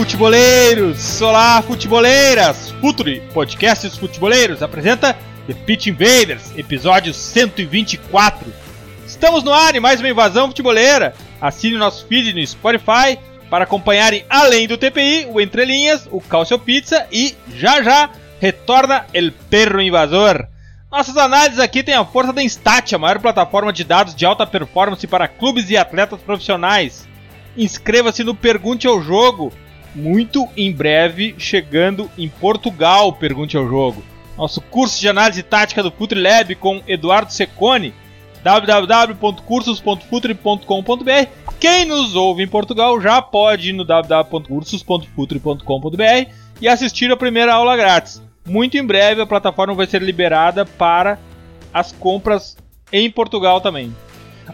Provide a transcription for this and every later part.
Futeboleiros! Olá, futeboleiras! Futuri, podcasts futeboleiros, apresenta The Pitch Invaders, episódio 124. Estamos no ar em mais uma invasão futeboleira. Assine nosso feed no Spotify para acompanharem, além do TPI, o Entre Linhas, o Calcio Pizza e, já já, retorna El Perro Invasor. Nossas análises aqui têm a força da Instat, a maior plataforma de dados de alta performance para clubes e atletas profissionais inscreva-se no Pergunte ao Jogo. Muito em breve, chegando em Portugal, Pergunte ao Jogo. Nosso curso de análise tática do FutriLab com Eduardo Secone, www.cursos.futre.com.br. Quem nos ouve em Portugal já pode ir no www.cursos.futre.com.br e assistir a primeira aula grátis. Muito em breve a plataforma vai ser liberada para as compras em Portugal também.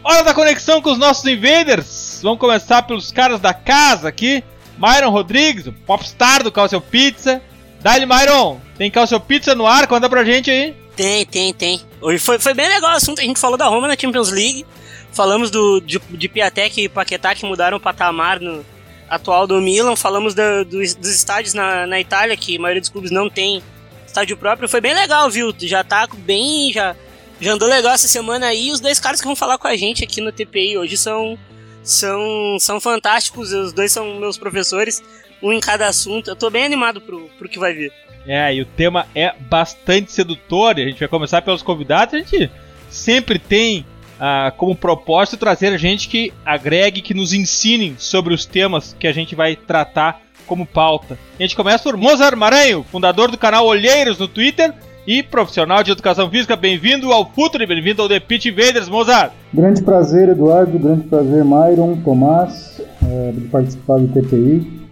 Hora da conexão com os nossos invaders. Vamos começar pelos caras da casa aqui. Myron Rodrigues, o popstar do Calcio Pizza. Dale, Myron. Tem Calcio Pizza no ar? Conta pra gente aí. Tem, tem, tem. Hoje foi, foi bem legal o assunto. A gente falou da Roma na Champions League. Falamos do, de, de Piatek e Paquetá que mudaram o patamar no atual do Milan. Falamos do, do, dos estádios na, na Itália, que a maioria dos clubes não tem estádio próprio. Foi bem legal, viu? Já tá bem. Já já andou legal essa semana aí. Os dois caras que vão falar com a gente aqui no TPI hoje são, são, são fantásticos. Os dois são meus professores, um em cada assunto. Eu tô bem animado pro, pro que vai vir. É, e o tema é bastante sedutor. A gente vai começar pelos convidados. A gente sempre tem ah, como propósito trazer gente que agregue, que nos ensinem sobre os temas que a gente vai tratar como pauta. A gente começa por Mozart Maranho, fundador do canal Olheiros no Twitter e profissional de educação física. Bem-vindo ao Futuri, bem-vindo ao The Pitch Invaders, Mozart. Grande prazer, Eduardo, grande prazer, Myron, Tomás, é, de participar do TPI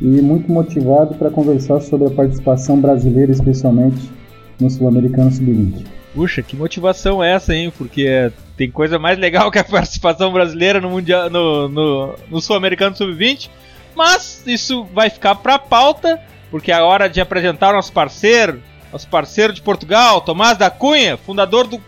e muito motivado para conversar sobre a participação brasileira, especialmente no Sul-Americano Sub-20. Puxa, que motivação é essa, hein? Porque tem coisa mais legal que a participação brasileira no, mundial, no, no, no Sul-Americano Sub-20. Mas isso vai ficar para pauta, porque é a hora de apresentar nosso parceiro, nosso parceiro de Portugal, Tomás da Cunha, fundador do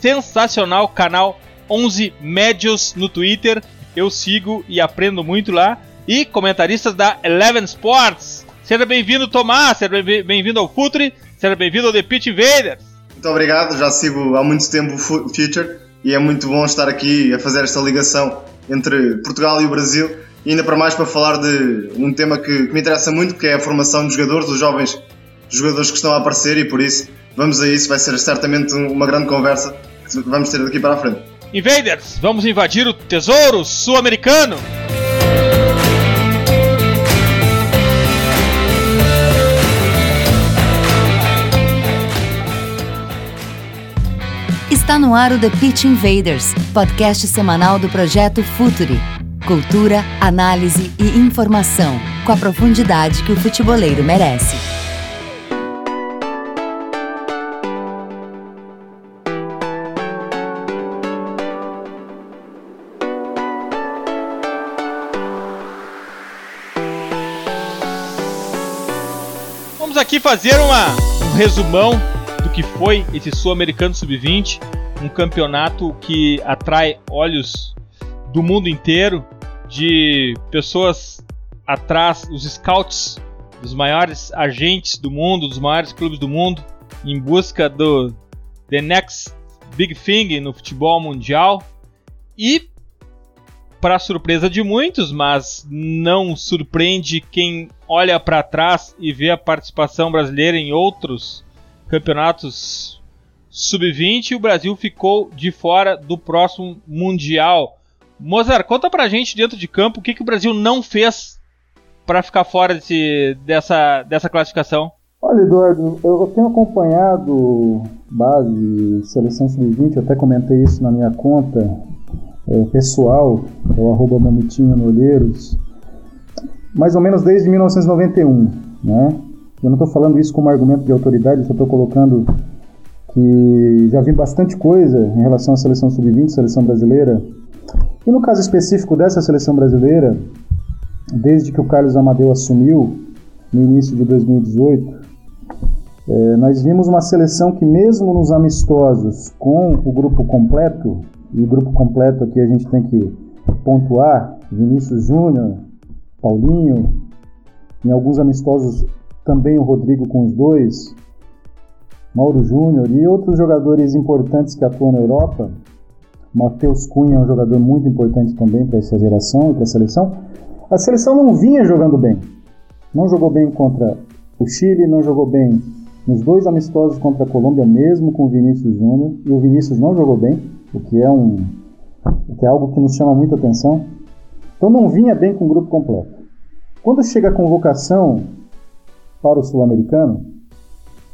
sensacional canal 11 Médios no Twitter. Eu sigo e aprendo muito lá. E comentaristas da Eleven Sports. Seja bem-vindo, Tomás. Seja bem-vindo ao Futre. Seja bem-vindo ao The Pitch Invaders. Muito obrigado. Já sigo há muito tempo o Future e é muito bom estar aqui a fazer esta ligação entre Portugal e o Brasil. E ainda para mais para falar de um tema que, que me interessa muito, que é a formação dos jogadores, dos jovens jogadores que estão a aparecer e por isso vamos a isso, vai ser certamente uma grande conversa que vamos ter daqui para a frente. Invaders, vamos invadir o tesouro sul-americano! Está no ar o The Pitch Invaders, podcast semanal do projeto Futuri. Cultura, análise e informação, com a profundidade que o futeboleiro merece. Aqui fazer uma, um resumão do que foi esse Sul-Americano Sub-20, um campeonato que atrai olhos do mundo inteiro, de pessoas atrás, os scouts dos maiores agentes do mundo, dos maiores clubes do mundo, em busca do the next big thing no futebol mundial. E para surpresa de muitos, mas não surpreende quem olha para trás e vê a participação brasileira em outros campeonatos sub-20, o Brasil ficou de fora do próximo mundial. Mozart, conta pra gente dentro de campo o que, que o Brasil não fez para ficar fora desse, dessa, dessa classificação. Olha, Eduardo, eu tenho acompanhado base, seleção sub-20, até comentei isso na minha conta é, pessoal, é o arroba Mamitinho no Olheiros, mais ou menos desde 1991, né? Eu não estou falando isso como argumento de autoridade, só estou colocando que já vi bastante coisa em relação à seleção sub-20, seleção brasileira. E no caso específico dessa seleção brasileira, desde que o Carlos Amadeu assumiu no início de 2018, é, nós vimos uma seleção que, mesmo nos amistosos com o grupo completo, e o grupo completo aqui a gente tem que pontuar: Vinícius Júnior, Paulinho, em alguns amistosos também o Rodrigo com os dois, Mauro Júnior e outros jogadores importantes que atuam na Europa. Matheus Cunha é um jogador muito importante também para essa geração e para a seleção. A seleção não vinha jogando bem. Não jogou bem contra o Chile, não jogou bem nos dois amistosos contra a Colômbia, mesmo com o Vinícius Júnior. E o Vinícius não jogou bem, o que é, um, o que é algo que nos chama muita atenção. Então não vinha bem com o grupo completo. Quando chega a convocação para o sul-americano,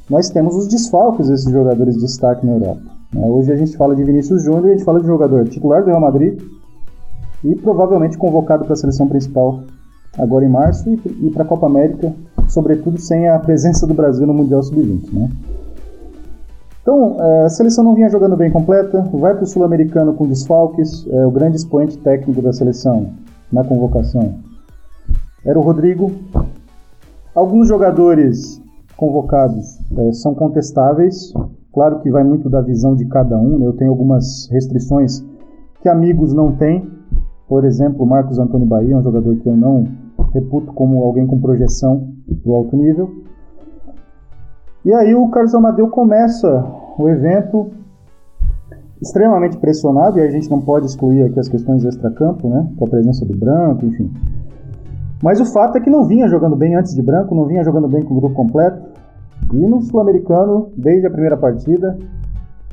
nós temos os desfalques desses jogadores de destaque na Europa. Né? Hoje a gente fala de Vinícius Júnior, a gente fala de jogador titular do Real Madrid e provavelmente convocado para a seleção principal agora em março e, para a Copa América, sobretudo sem a presença do Brasil no Mundial Sub-20. Né? Então, é, a seleção não vinha jogando bem completa, vai para o Sul-Americano com desfalques, é, o grande expoente técnico da seleção na convocação era o Rodrigo. Alguns jogadores convocados é, são contestáveis. Claro que vai muito da visão de cada um. Né? Eu tenho algumas restrições que amigos não têm. Por exemplo, Marcos Antônio Bahia um jogador que eu não reputo como alguém com projeção do alto nível. E aí o Carlos Amadeu começa o evento extremamente pressionado, e a gente não pode excluir aqui as questões extra-campo, né? Com a presença do Branco, enfim. Mas o fato é que não vinha jogando bem antes de branco, não vinha jogando bem com o grupo completo. E no Sul-Americano, desde a primeira partida,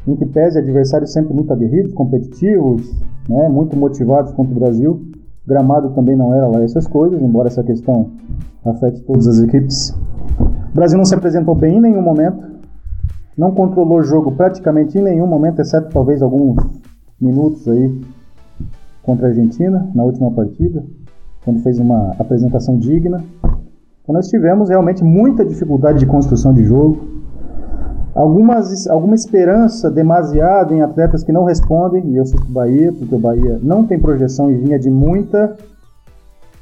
em que pese adversários sempre muito aguerridos, competitivos, né, muito motivados contra o Brasil, gramado também não era lá essas coisas, embora essa questão afete todas as equipes. O Brasil não se apresentou bem em nenhum momento, não controlou o jogo praticamente em nenhum momento, exceto talvez alguns minutos aí contra a Argentina na última partida quando fez uma apresentação digna. Então nós tivemos realmente muita dificuldade de construção de jogo, algumas, alguma esperança demasiada em atletas que não respondem, e eu cito Bahia, porque o Bahia não tem projeção e vinha de muita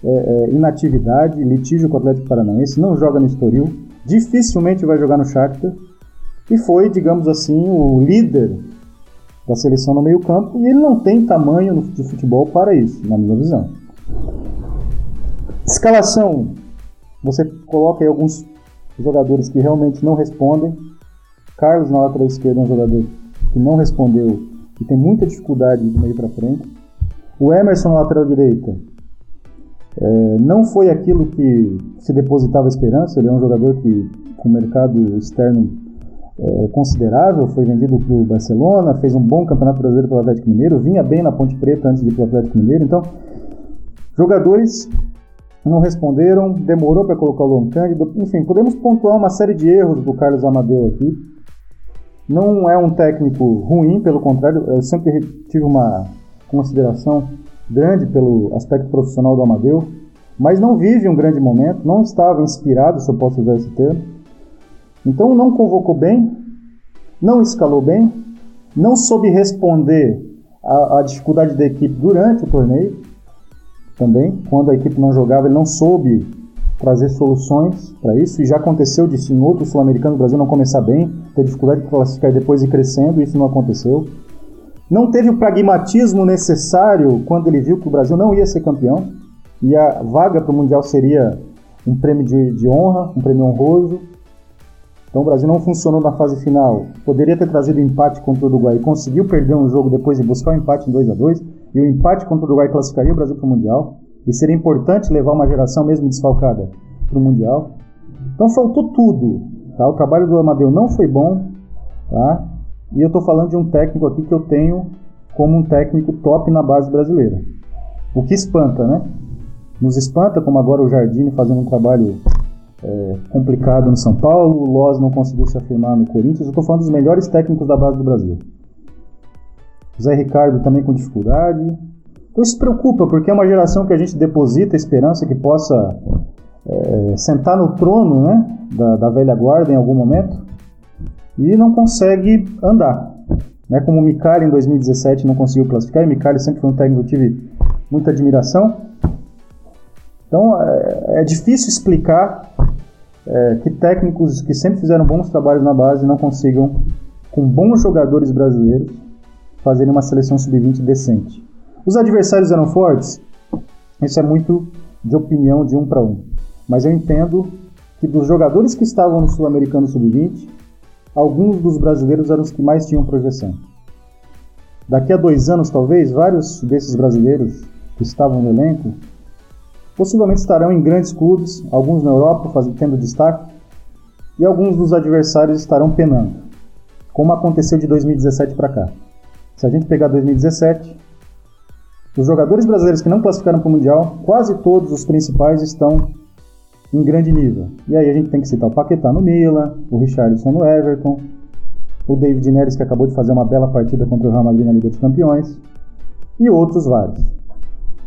é, é, inatividade, litígio com o Atlético Paranaense, não joga no Estoril, dificilmente vai jogar no Shakhtar, e foi, digamos assim, o líder da seleção no meio campo, e ele não tem tamanho de futebol para isso, na minha visão. Escalação. Você coloca aí alguns jogadores que realmente não respondem. Carlos na lateral esquerda é um jogador que não respondeu e tem muita dificuldade de meio para frente. O Emerson na lateral direita é, não foi aquilo que se depositava esperança. Ele é um jogador que com mercado externo é, considerável, foi vendido para o Barcelona, fez um bom campeonato brasileiro pelo Atlético Mineiro, vinha bem na Ponte Preta antes de ir para o Atlético Mineiro. Então, jogadores não responderam, demorou para colocar o Cândido. Enfim, podemos pontuar uma série de erros do Carlos Amadeu aqui. Não é um técnico ruim, pelo contrário, eu sempre tive uma consideração grande pelo aspecto profissional do Amadeu, mas não vive um grande momento, não estava inspirado, se eu posso usar esse termo. Então não convocou bem, não escalou bem, não soube responder à, dificuldade da equipe durante o torneio também. Quando a equipe não jogava, ele não soube trazer soluções para isso, e já aconteceu disso em outros sul-americanos, o Brasil não começar bem, ter dificuldade de classificar e depois ir crescendo, isso não aconteceu. Não teve o pragmatismo necessário quando ele viu que o Brasil não ia ser campeão, e a vaga para o Mundial seria um prêmio de, de honra, um prêmio honroso. Então o Brasil não funcionou na fase final. Poderia ter trazido empate contra o Uruguai. Conseguiu perder um jogo depois de buscar o um empate em 2 a 2 e o empate contra o Uruguai classificaria o Brasil para o Mundial. E seria importante levar uma geração mesmo desfalcada para o Mundial. Então faltou tudo. Tá? O trabalho do Amadeu não foi bom. Tá? E eu estou falando de um técnico aqui que eu tenho como um técnico top na base brasileira. O que espanta, né? Nos espanta, como agora o Jardine fazendo um trabalho é, complicado no São Paulo, o Loz não conseguiu se afirmar no Corinthians. Eu estou falando dos melhores técnicos da base do Brasil. Zé Ricardo também com dificuldade. Então isso preocupa, porque é uma geração que a gente deposita esperança que possa é, sentar no trono né, da, da velha guarda em algum momento e não consegue andar. Né, como o Micali em 2017 não conseguiu classificar, e o Micali sempre foi um técnico que eu tive muita admiração. Então é, é difícil explicar é, que técnicos que sempre fizeram bons trabalhos na base não consigam, com bons jogadores brasileiros, fazerem uma seleção sub-20 decente. Os adversários eram fortes? Isso é muito de opinião de um para um. Mas eu entendo que dos jogadores que estavam no Sul-Americano Sub-20, alguns dos brasileiros eram os que mais tinham projeção. Daqui a dois anos, talvez, vários desses brasileiros que estavam no elenco possivelmente estarão em grandes clubes, alguns na Europa, fazendo, tendo destaque, e alguns dos adversários estarão penando, como aconteceu de 2017 para cá. Se a gente pegar 2017, os jogadores brasileiros que não classificaram para o Mundial, quase todos os principais estão em grande nível. E aí a gente tem que citar o Paquetá no Milan, o Richarlison no Everton, o David Neres que acabou de fazer uma bela partida contra o Real Madrid na Liga dos Campeões, e outros vários.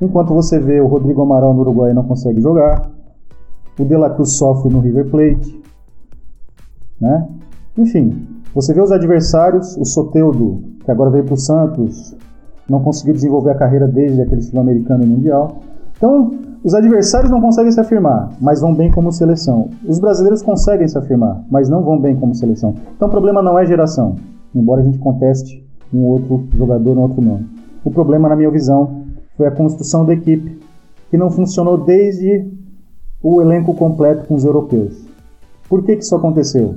Enquanto você vê o Rodrigo Amaral no Uruguai não consegue jogar, o De La Cruz sofre no River Plate, né? Enfim, você vê os adversários, o Soteudo, que agora veio para o Santos, não conseguiu desenvolver a carreira desde aquele sul-americano e mundial. Então, os adversários não conseguem se afirmar, mas vão bem como seleção. Os brasileiros conseguem se afirmar, mas não vão bem como seleção. Então, o problema não é geração, embora a gente conteste um outro jogador no outro nome. O problema, na minha visão, foi a construção da equipe, que não funcionou desde o elenco completo com os europeus. Por que, que isso aconteceu?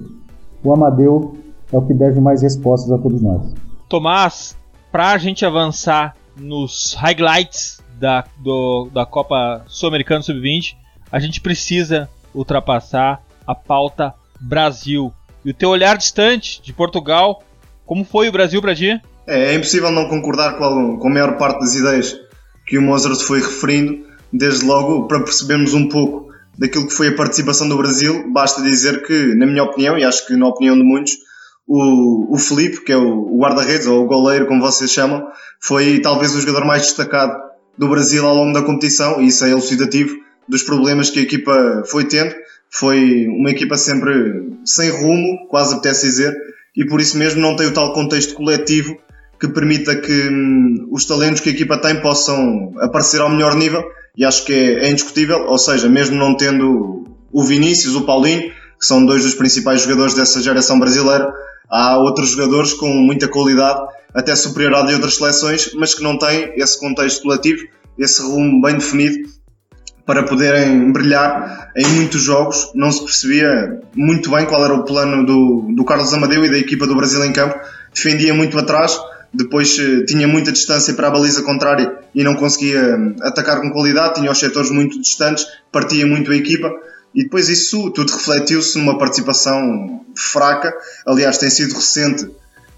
O Amadeu é o que deve mais respostas a todos nós. Tomás, para a gente avançar nos highlights da, do, da Copa Sul-Americana Sub-20, a gente precisa ultrapassar a pauta Brasil. E o teu olhar distante de Portugal, como foi o Brasil para ti? É, é, impossível não concordar com a, com a maior parte das ideias que o Mozart foi referindo, desde logo para percebermos um pouco daquilo que foi a participação do Brasil, basta dizer que, na minha opinião, e acho que na opinião de muitos, o, o Felipe, que é o, guarda-redes, ou o goleiro, como vocês chamam, foi talvez o jogador mais destacado do Brasil ao longo da competição, e isso é elucidativo dos problemas que a equipa foi tendo. Foi uma equipa sempre sem rumo, quase apetece dizer, e por isso mesmo não tem o tal contexto coletivo que permita que hum, os talentos que a equipa tem possam aparecer ao melhor nível e acho que é, é, indiscutível, ou seja, mesmo não tendo o Vinícius, o Paulinho, que são dois dos principais jogadores dessa geração brasileira, há outros jogadores com muita qualidade, até superior à de outras seleções, mas que não têm esse contexto coletivo, esse rumo bem definido para poderem brilhar em muitos jogos. Não se percebia muito bem qual era o plano do, do Carlos Amadeu e da equipa do Brasil em campo. Defendia muito atrás, depois eh, tinha muita distância para a baliza contrária e não conseguia hum, atacar com qualidade, tinha os setores muito distantes, partia muito a equipa e depois isso tudo refletiu-se numa participação fraca. Aliás, tem sido recente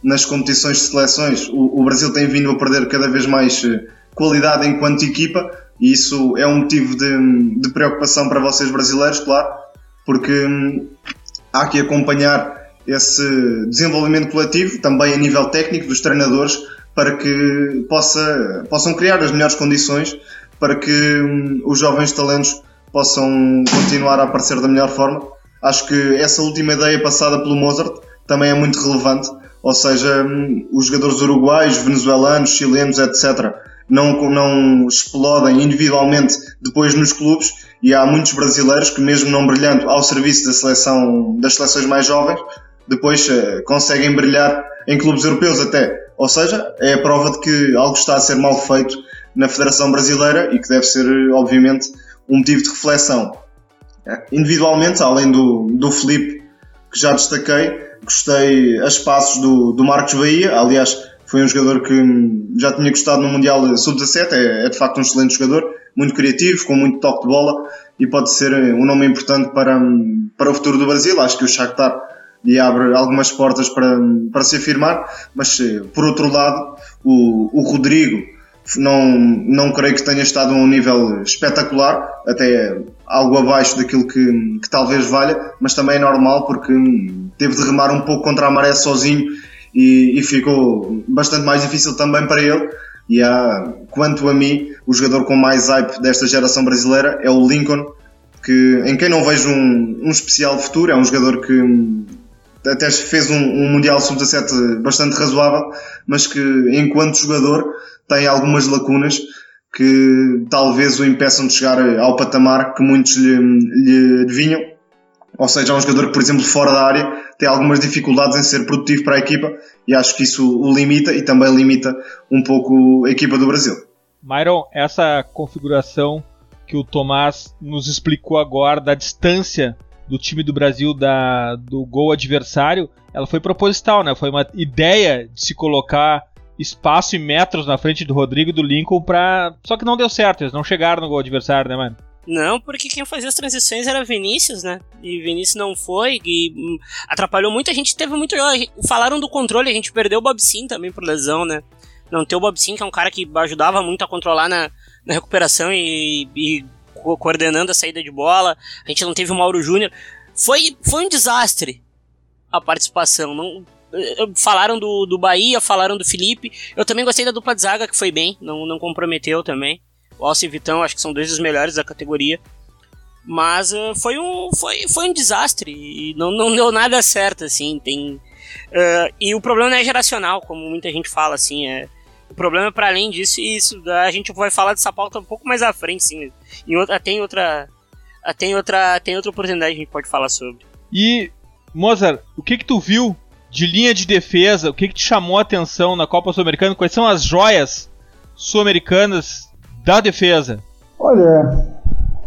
nas competições de seleções. O, o Brasil tem vindo a perder cada vez mais eh, qualidade enquanto equipa e isso é um motivo de, de preocupação para vocês brasileiros, claro, porque hum, há que acompanhar esse desenvolvimento coletivo, também a nível técnico dos treinadores, para que possa, possam criar as melhores condições para que hum, os jovens talentos possam continuar a aparecer da melhor forma. Acho que essa última ideia passada pelo Mozart também é muito relevante, ou seja, hum, os jogadores uruguaios, venezuelanos, chilenos, etc., não, não explodem individualmente depois nos clubes e há muitos brasileiros que mesmo não brilhando ao serviço da seleção, das seleções mais jovens, depois uh, conseguem brilhar em clubes europeus até. Ou seja, é a prova de que algo está a ser mal feito na Federação Brasileira e que deve ser, obviamente, um motivo de reflexão. Eh, individualmente, além do, do Felipe, que já destaquei, gostei a espaços do, do Marcos Bahia. Aliás, foi um jogador que já tinha gostado no Mundial Sub-17, é, é, de facto um excelente jogador, muito criativo, com muito toque de bola e pode ser um nome importante para, para o futuro do Brasil. Acho que o Shakhtar e abre algumas portas para, para se afirmar, mas eh, por outro lado, o, o Rodrigo não, não creio que tenha estado a um nível espetacular, até algo abaixo daquilo que, que talvez valha, mas também é normal porque teve de remar um pouco contra a maré sozinho e, e ficou bastante mais difícil também para ele. E há, quanto a mim, o jogador com mais hype desta geração brasileira é o Lincoln, que, em quem não vejo um, um especial futuro. É um jogador que até fez um, um Mundial Sub-17 bastante razoável, mas que enquanto jogador tem algumas lacunas que talvez o impeçam de chegar ao patamar que muitos lhe, lhe vinham. Ou seja, é um jogador que, por exemplo, fora da área tem algumas dificuldades em ser produtivo para a equipa e acho que isso o limita e também limita um pouco a equipa do Brasil. Myron, essa configuração que o Tomás nos explicou agora da distância do time do Brasil da, do gol adversário, ela foi proposital, né? Foi uma ideia de se colocar espaço e metros na frente do Rodrigo e do Lincoln para só que não deu certo, eles não chegaram no gol adversário, né, mano? Não, porque quem fazia as transições era Vinícius, né? E Vinícius não foi e hum, atrapalhou muito. A gente teve muito. Falaram do controle, a gente perdeu o Bob Sim também por lesão, né? Não ter o Bob Sim, que é um cara que ajudava muito a controlar na, na recuperação e, e coordenando a saída de bola. A gente não teve o Mauro Júnior. Foi, foi um desastre a participação. Não, falaram do, do Bahia, falaram do Felipe. Eu também gostei da dupla de zaga, que foi bem, não, não comprometeu também. O Alce e Vitão, acho que são dois dos melhores da categoria. Mas uh, foi, um, foi, foi um desastre e não, não deu nada certo, assim. Tem, uh, e o problema não é geracional, como muita gente fala, assim. É, o problema é para além disso, e isso a gente vai falar dessa pauta um pouco mais à frente, sim. Em outra, tem outra. Tem outra, tem outra oportunidade que a gente pode falar sobre. E, Mozart, o que que tu viu de linha de defesa? O que que te chamou a atenção na Copa Sul-Americana? Quais são as joias sul-americanas da defesa? Olha,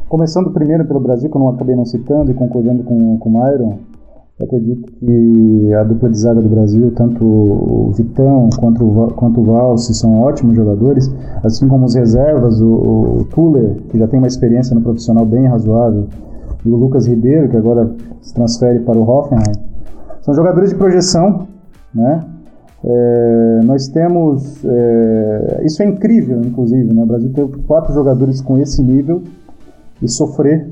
começando primeiro pelo Brasil, que eu não acabei não citando e concordando com, com o Myron, eu acredito que a dupla de zaga do Brasil, tanto o Vitão quanto o, quanto o Valse, são ótimos jogadores, assim como os reservas, o, o Tuller, que já tem uma experiência no profissional bem razoável, e o Lucas Ribeiro, que agora se transfere para o Hoffenheim. São jogadores de projeção, né? É, nós temos. É, isso é incrível, inclusive, né? O Brasil tem quatro jogadores com esse nível e sofrer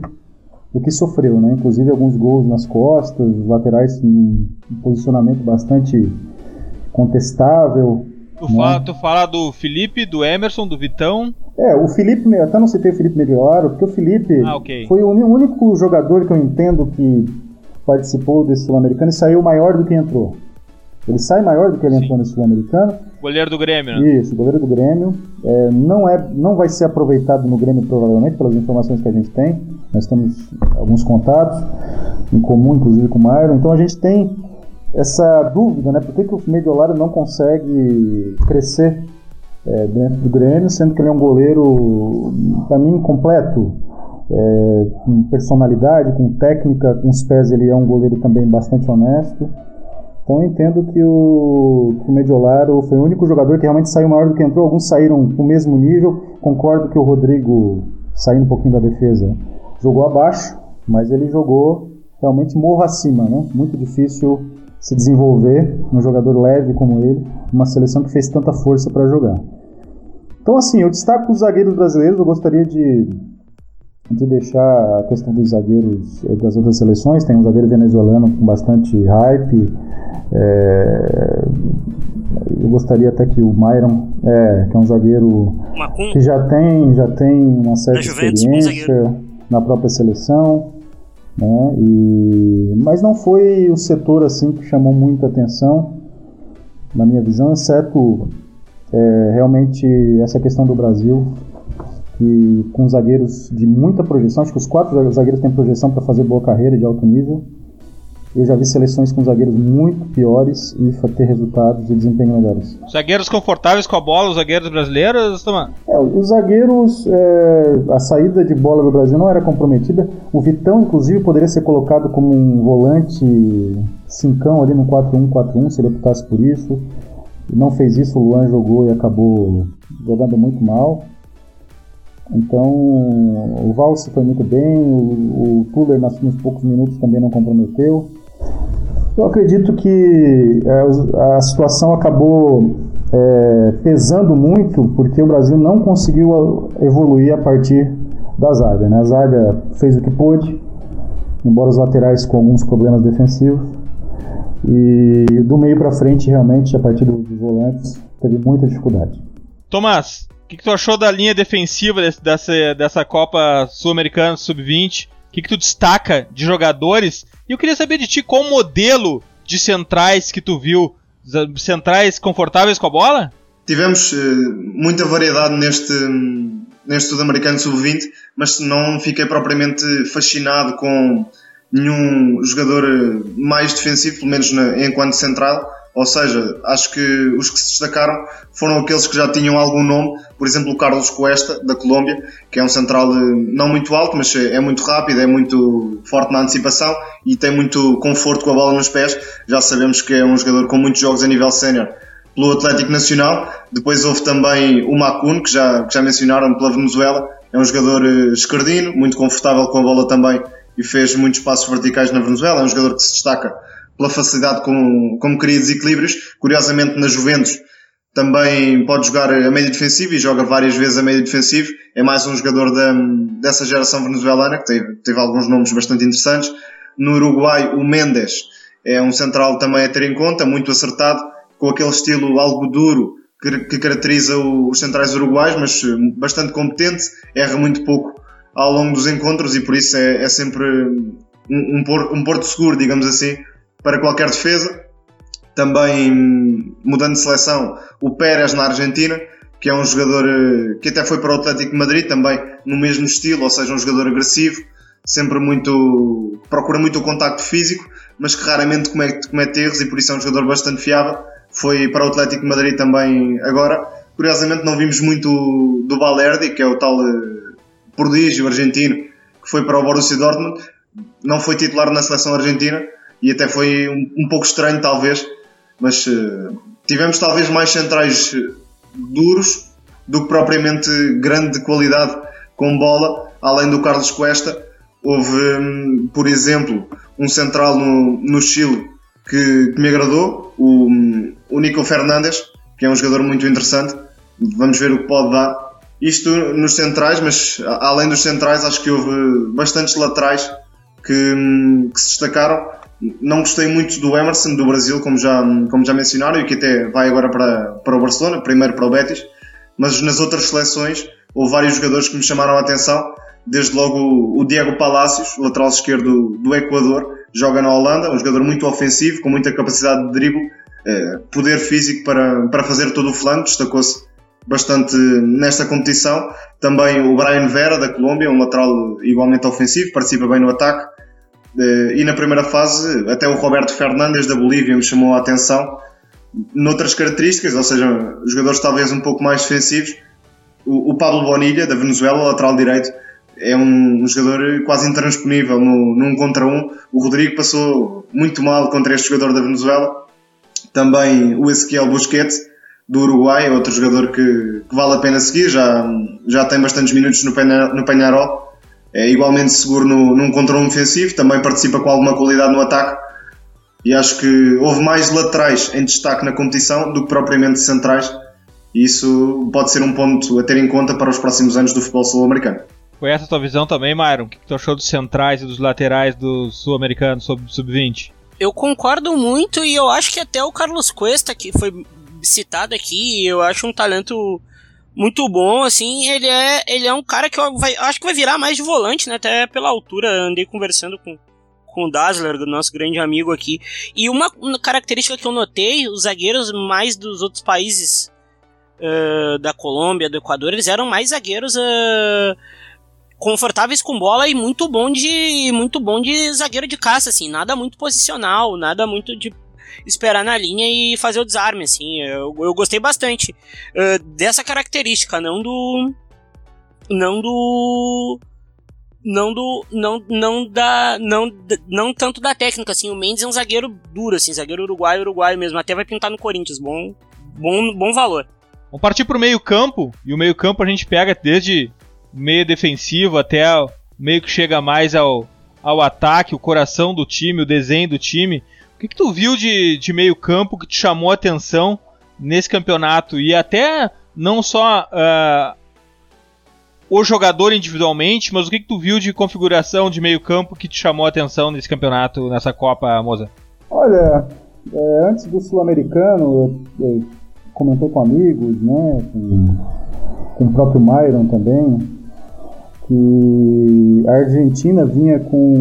o que sofreu, né? Inclusive alguns gols nas costas, laterais em um posicionamento bastante contestável. Tu, né? fala, tu fala do Felipe, do Emerson, do Vitão? É, o Felipe, até não citei o Felipe Mediolaro, porque o Felipe ah, okay. foi o único jogador que eu entendo que participou desse Sul-Americano e saiu maior do que entrou. Ele sai maior do que ele Sim. entrou no Sul-Americano. Goleiro do Grêmio, né? Isso, goleiro do Grêmio. É, não, é, não vai ser aproveitado no Grêmio, provavelmente, pelas informações que a gente tem. Nós temos alguns contatos em comum, inclusive com o Myron. Então a gente tem essa dúvida, né? Por que, que o Mediolário não consegue crescer é, dentro do Grêmio, sendo que ele é um goleiro, para mim, completo. É, com personalidade, com técnica, com os pés ele é um goleiro também bastante honesto. Então eu entendo que o, que o Mediolaro foi o único jogador que realmente saiu maior do que entrou. Alguns saíram com o mesmo nível. Concordo que o Rodrigo, saindo um pouquinho da defesa, jogou abaixo, mas ele jogou realmente morro acima, né? Muito difícil se desenvolver um jogador leve como ele, uma seleção que fez tanta força para jogar. Então assim, eu destaco os zagueiros brasileiros, eu gostaria de, de deixar a questão dos zagueiros eh, das outras seleções, tem um zagueiro venezuelano com bastante hype, é, eu gostaria até que o Myron, é, que é um zagueiro Macum. que já tem, já tem uma certa experiência na própria seleção, né? E, mas não foi o setor assim que chamou muita atenção, na minha visão, exceto é, realmente essa questão do Brasil, que com zagueiros de muita projeção, acho que os quatro zagueiros têm projeção para fazer boa carreira de alto nível. Eu já vi seleções com zagueiros muito piores e ter resultados e desempenho melhores. Zagueiros confortáveis com a bola, os zagueiros brasileiros, Tomás? É, os zagueiros, é, a saída de bola do Brasil não era comprometida. O Vitão, inclusive, poderia ser colocado como um volante cincão ali no 4-1-4-1, se ele optasse por isso. Não fez isso, o Luan jogou e acabou jogando muito mal. Então, o Valse foi muito bem, o, o Tuller nos poucos minutos também não comprometeu. Eu acredito que é, a situação acabou é, pesando muito porque o Brasil não conseguiu evoluir a partir da zaga. Né? A zaga fez o que pôde, embora os laterais com alguns problemas defensivos. E do meio para frente, realmente, a partir dos volantes, teve muita dificuldade. Tomás, o que, que, tu achou da linha defensiva desse, dessa, dessa Copa Sul-Americana Sub-20? que, que tu destaca de jogadores. E eu queria saber de ti qual modelo de centrais que tu viu. Centrais confortáveis com a bola? Tivemos uh, muita variedade neste, neste Sul-Americano Sub-20, mas não fiquei propriamente fascinado com nenhum jogador eh, mais defensivo, pelo menos na, enquanto central. Ou seja, acho que os que se destacaram foram aqueles que já tinham algum nome, por exemplo, o Carlos Cuesta, da Colômbia, que é um central não muito alto, mas é muito rápido, é muito forte na antecipação e tem muito conforto com a bola nos pés. Já sabemos que é um jogador com muitos jogos a nível sénior pelo Atlético Nacional. Depois houve também o Macun, que já, que já mencionaram, pela Venezuela. É um jogador eh, escardino, muito confortável com a bola também e fez muitos passos verticais na Venezuela. É um jogador que se destaca pela facilidade como, como cria desequilíbrios. Curiosamente, na Juventus também pode jogar a meio defensivo e joga várias vezes a meio defensivo. É mais um jogador da, dessa geração venezuelana que teve, teve alguns nomes bastante interessantes. No Uruguai, o Mendes é um central também a ter em conta, muito acertado, com aquele estilo algo duro que, que caracteriza os centrais uruguais, mas bastante competente, erra muito pouco ao longo dos encontros e por isso é, é sempre um, um porto seguro, digamos assim, para qualquer defesa. Também mudando de seleção, o Pérez na Argentina, que é um jogador eh, que até foi para o Atlético de Madrid também no mesmo estilo, ou seja, um jogador agressivo, sempre muito procura muito o contacto físico, mas que raramente comete, comete erros e por isso é um jogador bastante fiável. Foi para o Atlético de Madrid também agora. Curiosamente não vimos muito do Valerdi, que é o tal eh, prodígio argentino que foi para o Borussia Dortmund. Não foi titular na seleção argentina, e até foi um, um pouco estranho, talvez, mas uh, tivemos talvez mais centrais eh, duros do que propriamente grande qualidade com bola, além do Carlos Cuesta. Houve, um, por exemplo, um central no, no Chile que, que me agradou, o, o Nico Fernandes, que é um jogador muito interessante. Vamos ver o que pode dar. Isto nos centrais, mas além dos centrais, acho que houve bastantes laterais que, hum, que se destacaram não gostei muito do Emerson do Brasil, como já, como já mencionaram, e que até vai agora para, para o Barcelona, primeiro para o Betis, mas nas outras seleções houve vários jogadores que me chamaram a atenção, desde logo o Diego Palacios, lateral esquerdo do Equador, joga na Holanda, um jogador muito ofensivo, com muita capacidade de drible, eh, poder físico para, para fazer todo o flanco, destacou-se bastante nesta competição. Também o Brian Vera, da Colômbia, um lateral igualmente ofensivo, participa bem no ataque. Eh, e na primeira fase, até o Roberto Fernandes da Bolívia me chamou a atenção noutras características, ou seja, jogadores talvez um pouco mais defensivos. O, Pablo Bonilha, da Venezuela, lateral direito, é um, jogador quase intransponível no, num contra um. O Rodrigo passou muito mal contra este jogador da Venezuela. Também o Ezequiel Busquets, do Uruguai, outro jogador que, que, vale a pena seguir, já, já tem bastantes minutos no, no Penharol é igualmente seguro no, num controle ofensivo, também participa com alguma qualidade no ataque e acho que houve mais laterais em destaque na competição do que propriamente centrais e isso pode ser um ponto a ter em conta para os próximos anos do futebol sul-americano. Foi essa a tua visão também, Myron? O que tu achou dos centrais e dos laterais do sul-americano sub-20? Eu concordo muito e eu acho que até o Carlos Cuesta, que foi citado aqui, eu acho um talento muito bom, assim, ele é, ele é um cara que eu vai, acho que vai virar mais de volante, né, até pela altura, andei conversando com, com o Dazzler, nosso grande amigo aqui, e uma, uma característica que eu notei, os zagueiros mais dos outros países uh, da Colômbia, do Equador, eles eram mais zagueiros uh, confortáveis com bola e muito bom de muito bom de zagueiro de caça, assim, nada muito posicional, nada muito de esperar na linha e fazer o desarme, assim. Eu, eu gostei bastante uh, dessa característica, não do. Não do. Não do. Não, não da. Não, não tanto da técnica, assim. O Mendes é um zagueiro duro, assim, zagueiro uruguaio, uruguaio mesmo. Até vai pintar no Corinthians. Bom, bom, bom valor. Vamos partir pro meio-campo. E o meio-campo a gente pega desde meio defensivo até meio que chega mais ao, ao ataque, o coração do time, o desenho do time. O que, que tu viu de, de meio campo que te chamou a atenção nesse campeonato? E até não só uh, o jogador individualmente, mas o que, que tu viu de configuração de meio campo que te chamou a atenção nesse campeonato, nessa Copa, Moza? Olha, é, antes do Sul-Americano, eu, eu, comentei com amigos, né, com, com o próprio Myron também, que a Argentina vinha com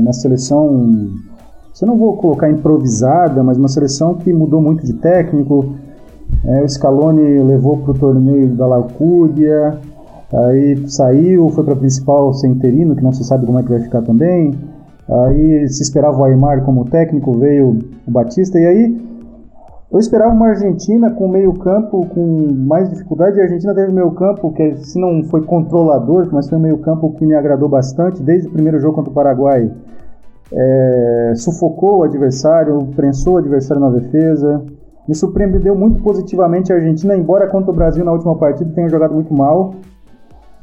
uma seleção, eu não vou colocar improvisada, mas uma seleção que mudou muito de técnico. É, o Scaloni levou para o torneio da Laucúdia, aí saiu, foi para a principal sem interino, que não se sabe como é que vai ficar também. Aí se esperava o Aymar como técnico, veio o Batista, e aí eu esperava uma Argentina com meio campo com mais dificuldade. A Argentina teve meio campo que se não foi controlador, mas foi um meio campo que me agradou bastante desde o primeiro jogo contra o Paraguai. É, sufocou o adversário, prensou o adversário na defesa. Me surpreendeu muito positivamente a Argentina, embora contra o Brasil na última partida tenha jogado muito mal.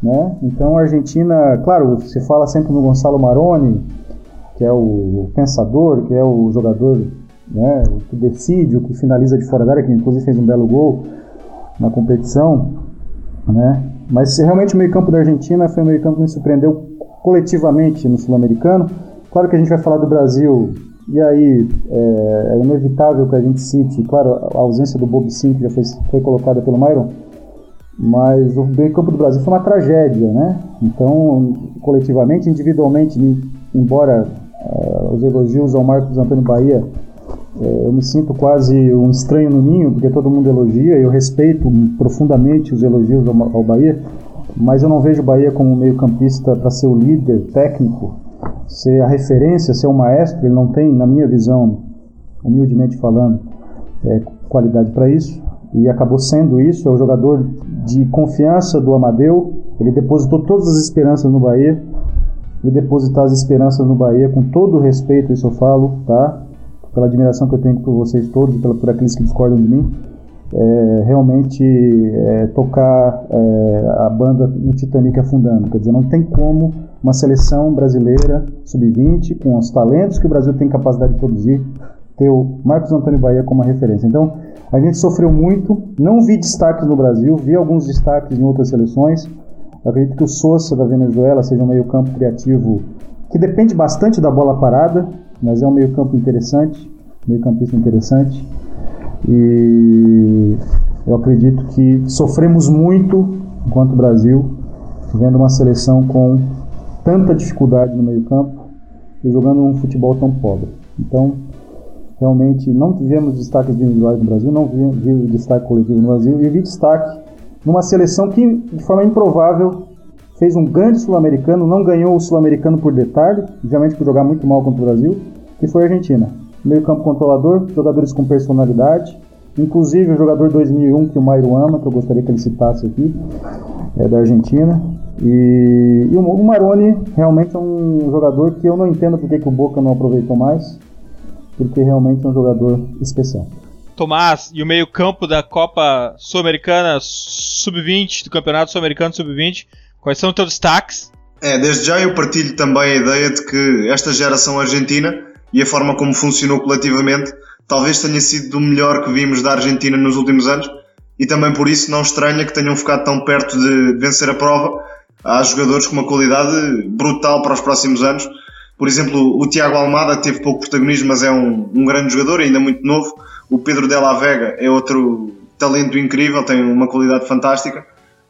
Né? Então a Argentina, claro, se fala sempre no Gonçalo Maroni, que é o pensador, que é o jogador né, que decide, o que finaliza de fora da área, que inclusive fez um belo gol na competição, né? Mas realmente o meio-campo da Argentina foi um meio-campo que me surpreendeu coletivamente no Sul-Americano. Claro que a gente vai falar do Brasil, e aí é, é inevitável que a gente cite, claro, a ausência do Bob Sim, que já foi, foi colocada pelo Myron, mas o meio-campo do Brasil foi uma tragédia, né? Então, coletivamente, individualmente, embora uh, os elogios ao Marcos Antônio Bahia é, eu me sinto quase um estranho no ninho, porque todo mundo elogia, eu respeito profundamente os elogios ao, ao Bahia, mas eu não vejo o Bahia como meio-campista para ser o líder técnico, ser a referência, ser o maestro. Ele não tem, na minha visão, humildemente falando, é, qualidade para isso. E acabou sendo isso. É o jogador de confiança do Amadeu. Ele depositou todas as esperanças no Bahia. E depositar as esperanças no Bahia, com todo o respeito, isso eu falo, tá? pela admiração que eu tenho por vocês todos e por aqueles que discordam de mim, é, realmente é, tocar é, a banda no Titanic afundando. Quer dizer, não tem como uma seleção brasileira sub-20, com os talentos que o Brasil tem capacidade de produzir, ter o Marcos Antônio Bahia como referência. Então, a gente sofreu muito, não vi destaques no Brasil, vi alguns destaques em outras seleções. Eu acredito que o Sousa da Venezuela seja um meio-campo criativo que depende bastante da bola parada, mas é um meio-campo interessante, meio-campista interessante. E eu acredito que sofremos muito enquanto Brasil, vendo uma seleção com tanta dificuldade no meio-campo e jogando um futebol tão pobre. Então, realmente não tivemos destaques individuais no Brasil, não vi, vi destaque coletivo no Brasil e vi destaque numa seleção que, de forma improvável, fez um grande sul-americano, não ganhou o sul-americano por detalhe, obviamente por jogar muito mal contra o Brasil, que foi a Argentina. Meio campo controlador, jogadores com personalidade, inclusive o jogador 2001 que o Mairo ama, que eu gostaria que ele citasse aqui, é da Argentina. E, e o, o Maroni realmente é um jogador que eu não entendo porque que o Boca não aproveitou mais, porque realmente é um jogador especial. Tomás, e o meio-campo da Copa Sul-Americana Sub-20, do Campeonato Sul-Americano Sub-20, Quais são os teus destaques? É, desde já eu partilho também a ideia de que esta geração argentina e a forma como funcionou coletivamente talvez tenha sido do melhor que vimos da Argentina nos últimos anos e também por isso não estranha que tenham ficado tão perto de vencer a prova. Há jogadores com uma qualidade brutal para os próximos anos. Por exemplo, o Tiago Almada teve pouco protagonismo, mas é um, um grande jogador, ainda muito novo. O Pedro Della Vega é outro talento incrível, tem uma qualidade fantástica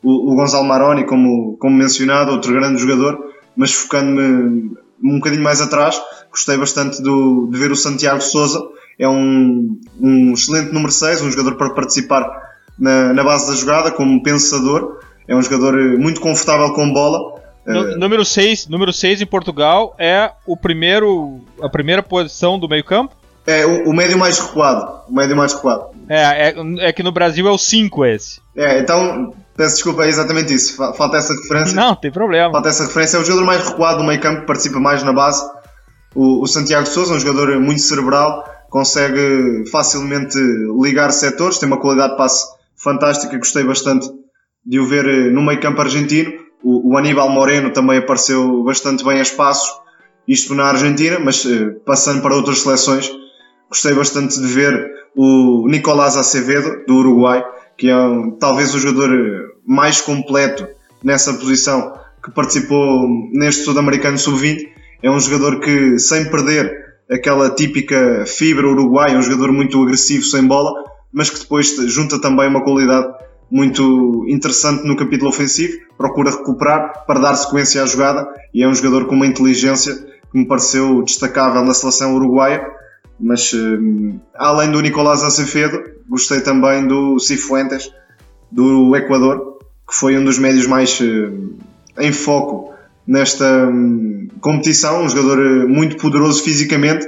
o, o Gonzalo Maroni, como, como mencionado, outro grande jogador, mas focando-me um bocadinho mais atrás, gostei bastante do, de ver o Santiago Souza, é um, um excelente número 6, um jogador para participar na, na base da jogada, como pensador, é um jogador muito confortável com bola. No, número 6 número 6 em Portugal é o primeiro a primeira posição do meio campo? É, o, o médio mais recuado. O médio mais recuado. É, é, é que no Brasil é o 5 esse. É, então, peço desculpa, é exatamente isso. Falta essa referência. Não, tem problema. Falta essa referência. É o jogador mais recuado do meio campo, participa mais na base. O, o Santiago Souza, um jogador muito cerebral, consegue facilmente ligar setores, tem uma qualidade de passe fantástica, gostei bastante de o ver eh, no meio campo argentino. O, o Aníbal Moreno também apareceu bastante bem a espaços, isto na Argentina, mas eh, passando para outras seleções Gostei bastante de ver o Nicolás Acevedo, do Uruguai, que é um, talvez o jogador mais completo nessa posição que participou neste Sul-Americano Sub-20. É um jogador que, sem perder aquela típica fibra uruguaia, um jogador muito agressivo sem bola, mas que depois junta também uma qualidade muito interessante no capítulo ofensivo, procura recuperar para dar sequência à jogada e é um jogador com uma inteligência que me pareceu destacável na seleção uruguaia. Mas uh, além do Nicolás Acevedo, gostei também do Cifuentes, do Equador, que foi um dos médios mais uh, em foco nesta um, competição. Um jogador uh, muito poderoso fisicamente,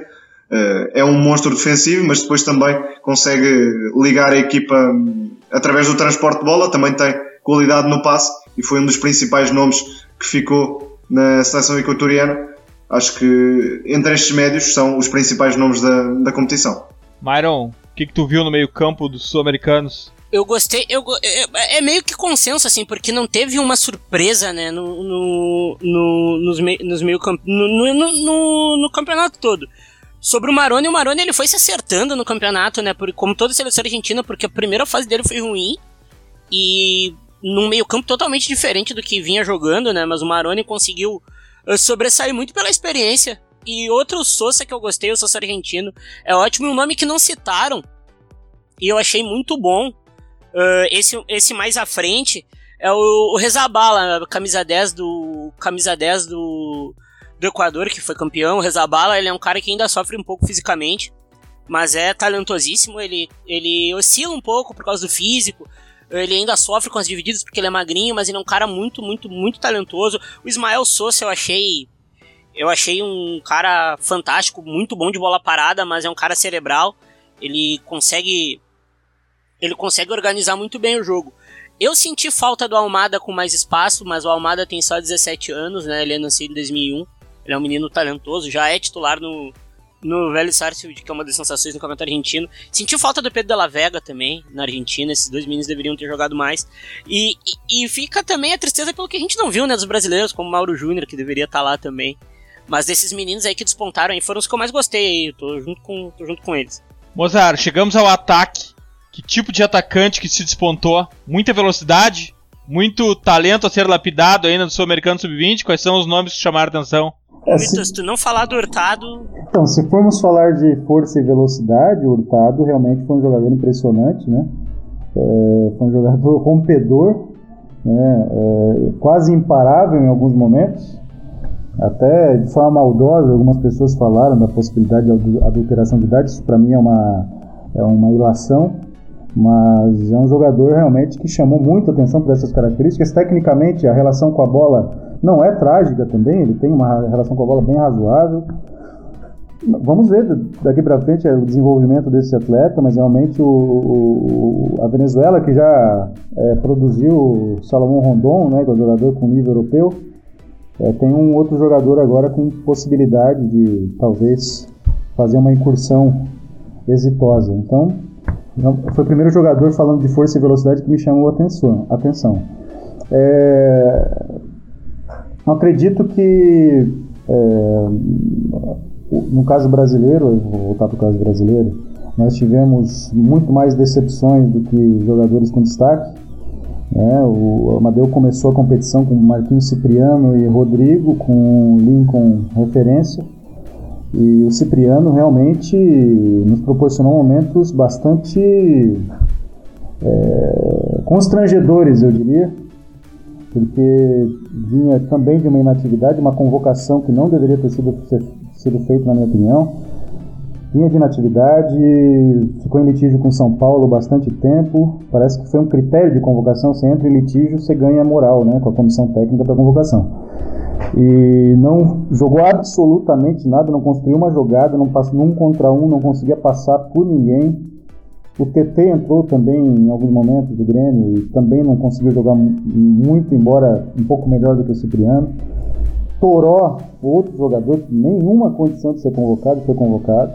é um monstro defensivo, mas depois também consegue ligar a equipa hum, através do transporte de bola, também tem qualidade no passe e foi um dos principais nomes que ficou na seleção equatoriana. Acho que entre estes médios são os principais nomes da, da competição. Myron, que, que tu viu no meio-campo dos sul-americanos? Eu gostei, eu, é, é, meio que consenso, assim, porque não teve uma surpresa, né, no, no, no nos, mei, nos meio campo, no, no, no, no, campeonato todo. Sobre o Maroni, o Maroni ele foi se acertando no campeonato, né, por, como toda a seleção argentina, porque a primeira fase dele foi ruim, e num meio campo totalmente diferente do que vinha jogando, né, mas o Maroni conseguiu uh, sobressair muito pela experiência. E outro Sousa que eu gostei, o Sousa argentino, é ótimo, e um nome que não citaram, e eu achei muito bom, Uh, esse, esse mais à frente é o, o Rezabala, camisa 10 do. Camisa 10 do, do Equador, que foi campeão. O Rezabala ele é um cara que ainda sofre um pouco fisicamente, mas é talentosíssimo. Ele, ele oscila um pouco por causa do físico. Ele ainda sofre com as divididas porque ele é magrinho, mas ele é um cara muito, muito, muito talentoso. O Ismael Souza eu achei. Eu achei um cara fantástico, muito bom de bola parada, mas é um cara cerebral. Ele consegue ele consegue organizar muito bem o jogo. Eu senti falta do Almada com mais espaço, mas o Almada tem só 17 anos, né? Ele é nascido em 2001. Ele é um menino talentoso, já é titular no, no Velho Sarsfield, que é uma das sensações do campeonato argentino. Senti falta do Pedro de la Vega também, na Argentina. Esses dois meninos deveriam ter jogado mais. E, e, e fica também a tristeza pelo que a gente não viu, né? Dos brasileiros, como Mauro Júnior, que deveria estar tá lá também. Mas desses meninos aí que despontaram aí foram os que eu mais gostei. Eu tô junto com, tô junto com eles. Mozart, chegamos ao ataque que tipo de atacante que se despontou? Muita velocidade? Muito talento a ser lapidado ainda do Sul-Americano Sub-20? Quais são os nomes que chamaram atenção? É, se... se tu não falar do Hurtado. Então, se formos falar de força e velocidade, o Hurtado realmente foi um jogador impressionante, né? É, foi um jogador rompedor, né? É, quase imparável em alguns momentos. Até de forma maldosa, algumas pessoas falaram da possibilidade de adulteração de idade. Isso para mim é uma, é uma ilação mas é um jogador realmente que chamou muito atenção por essas características. Tecnicamente, a relação com a bola não é trágica também, ele tem uma relação com a bola bem razoável. Vamos ver daqui para frente o desenvolvimento desse atleta, mas realmente o, o a Venezuela, que já é, produziu Salomão Rondon, né, que é um jogador com nível europeu, é, tem um outro jogador agora com possibilidade de talvez fazer uma incursão exitosa. Então, foi o primeiro jogador falando de força e velocidade que me chamou a atenção. atenção. É, acredito que é, no caso brasileiro, vou voltar para o caso brasileiro, nós tivemos muito mais decepções do que jogadores com destaque. É, o Amadeu começou a competição com Marquinhos Cipriano e Rodrigo, com Lincoln referência. E o Cipriano realmente nos proporcionou momentos bastante é, constrangedores, eu diria, porque vinha também de uma inatividade, uma convocação que não deveria ter sido, sido feita, na minha opinião. Vinha de inatividade, ficou em litígio com São Paulo bastante tempo. Parece que foi um critério de convocação. Você entra em litígio, você ganha moral né, com a comissão técnica da convocação e não jogou absolutamente nada, não construiu uma jogada, não passou num contra um, não conseguia passar por ninguém. O TT entrou também em alguns momentos do Grêmio e também não conseguiu jogar muito, embora um pouco melhor do que o Cipriano. Toró, outro jogador nenhuma condição de ser convocado, foi convocado.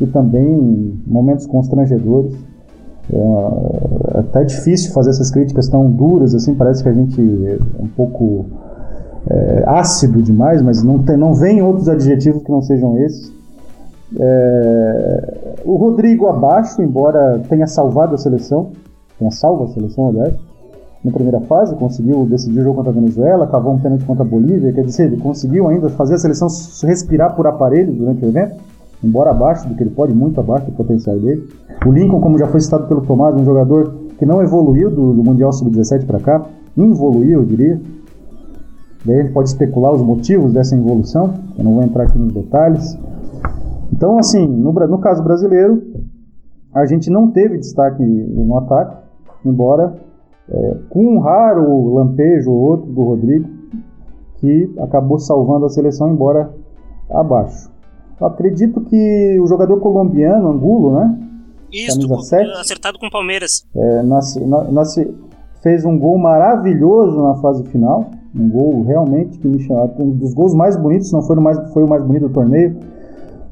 E também momentos constrangedores. É, é até difícil fazer essas críticas tão duras, assim, parece que a gente é um pouco é, ácido demais, mas não, tem, não vem outros adjetivos que não sejam esses. É, o Rodrigo abaixo, embora tenha salvado a seleção, tenha salvo a seleção, aliás, na primeira fase, conseguiu decidir o jogo contra a Venezuela, cavou um pênalti contra a Bolívia, quer dizer, ele conseguiu ainda fazer a seleção respirar por aparelhos durante o evento, embora abaixo do que ele pode, muito abaixo do potencial dele. O Lincoln, como já foi citado pelo Tomás, um jogador que não evoluiu do, do Mundial Sub-17 para cá, involuiu, eu diria. Daí a gente pode especular os motivos dessa involução, eu não vou entrar aqui nos detalhes. Então, assim, no, no caso brasileiro, a gente não teve destaque no ataque, embora é, com um raro lampejo ou outro do Rodrigo, que acabou salvando a seleção, embora abaixo. Eu acredito que o jogador colombiano, Angulo, né? Isso, camisa 7, acertado com o Palmeiras. É, nasce, nasce, fez um gol maravilhoso na fase final. Um gol realmente que me chamou. Um dos gols mais bonitos, não foi o mais, foi o mais bonito do torneio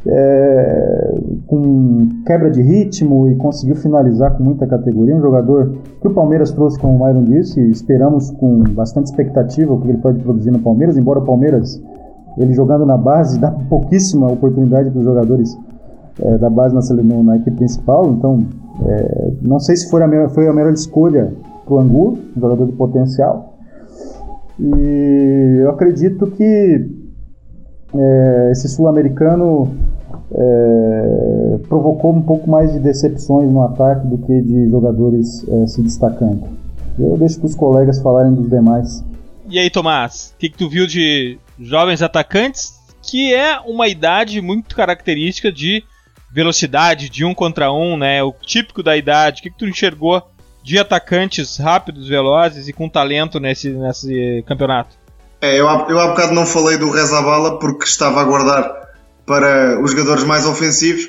é, com quebra de ritmo e conseguiu finalizar com muita categoria. Um jogador que o Palmeiras trouxe, como o Myron disse, esperamos com bastante expectativa o que ele pode produzir no Palmeiras, embora o Palmeiras, ele jogando na base, dá pouquíssima oportunidade para os jogadores é, da base na, no, na, equipe principal. Então, é, não sei se foi a, melhor, foi a melhor escolha para o Angulo, um jogador de potencial. E eu acredito que é, esse sul-americano é, provocou um pouco mais de decepções no ataque do que de jogadores é, se destacando. Eu deixo para os colegas falarem dos demais. E aí, Tomás, o que, que tu viu de jovens atacantes? Que é uma idade muito característica de velocidade, de um contra um, né? O típico da idade. O que, que tu enxergou de atacantes rápidos, velozes e com talento nesse, nesse campeonato? É, eu, eu há bocado não falei do Rezabala porque estava a guardar para os jogadores mais ofensivos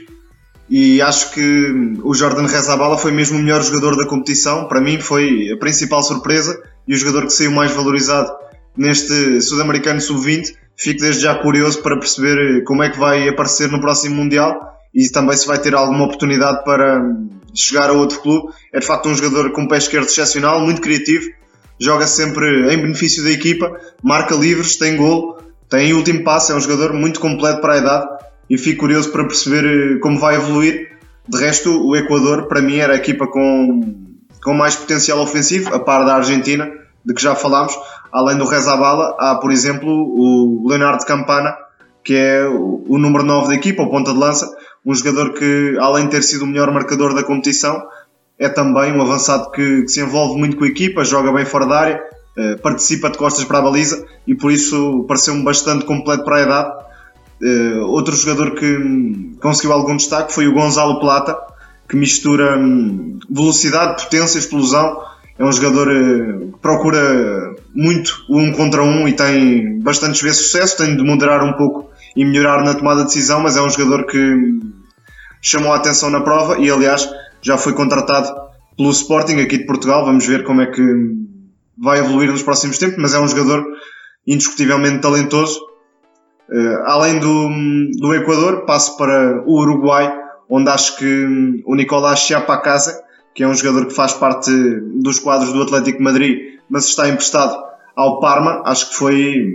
e acho que o Jordan Rezabala foi mesmo o melhor jogador da competição. Para mim foi a principal surpresa e o jogador que saiu mais valorizado neste Sudamericano Sub-20. Fico desde já curioso para perceber como é que vai aparecer no próximo Mundial e também se vai ter alguma oportunidade para chegar a outro clube. É de facto um jogador com pé esquerdo excepcional, muito criativo, joga sempre em benefício da equipa, marca livres, tem gol tem último passo, é um jogador muito completo para a idade e fico curioso para perceber eh, como vai evoluir. De resto, o Equador, para mim, era a equipa com, com mais potencial ofensivo, a par da Argentina, de que já falámos. Além do Rezabala, há, por exemplo, o Leonardo Campana, que é o, número 9 da equipa, o ponta de lança, um jogador que, além de ter sido o melhor marcador da competição, é também um avançado que, que se envolve muito com a equipa, joga bem fora da área, eh, participa de costas para a baliza e por isso pareceu-me bastante completo para a idade. Uh, outro jogador que conseguiu algum destaque foi o Gonzalo Plata, que mistura um, velocidade, potência, explosão. É um jogador uh, que procura muito um contra um e tem bastantes vezes sucesso. Tem de moderar um pouco e melhorar na tomada de decisão, mas é um jogador que chamou a atenção na prova e, aliás, já foi contratado pelo Sporting aqui de Portugal. Vamos ver como é que vai evoluir nos próximos tempos, mas é um jogador indiscutivelmente talentoso. Uh, além do, do Equador, passo para o Uruguai, onde acho que o Nicolás Chiapacasa, que é um jogador que faz parte dos quadros do Atlético Madrid, mas está emprestado ao Parma, acho que foi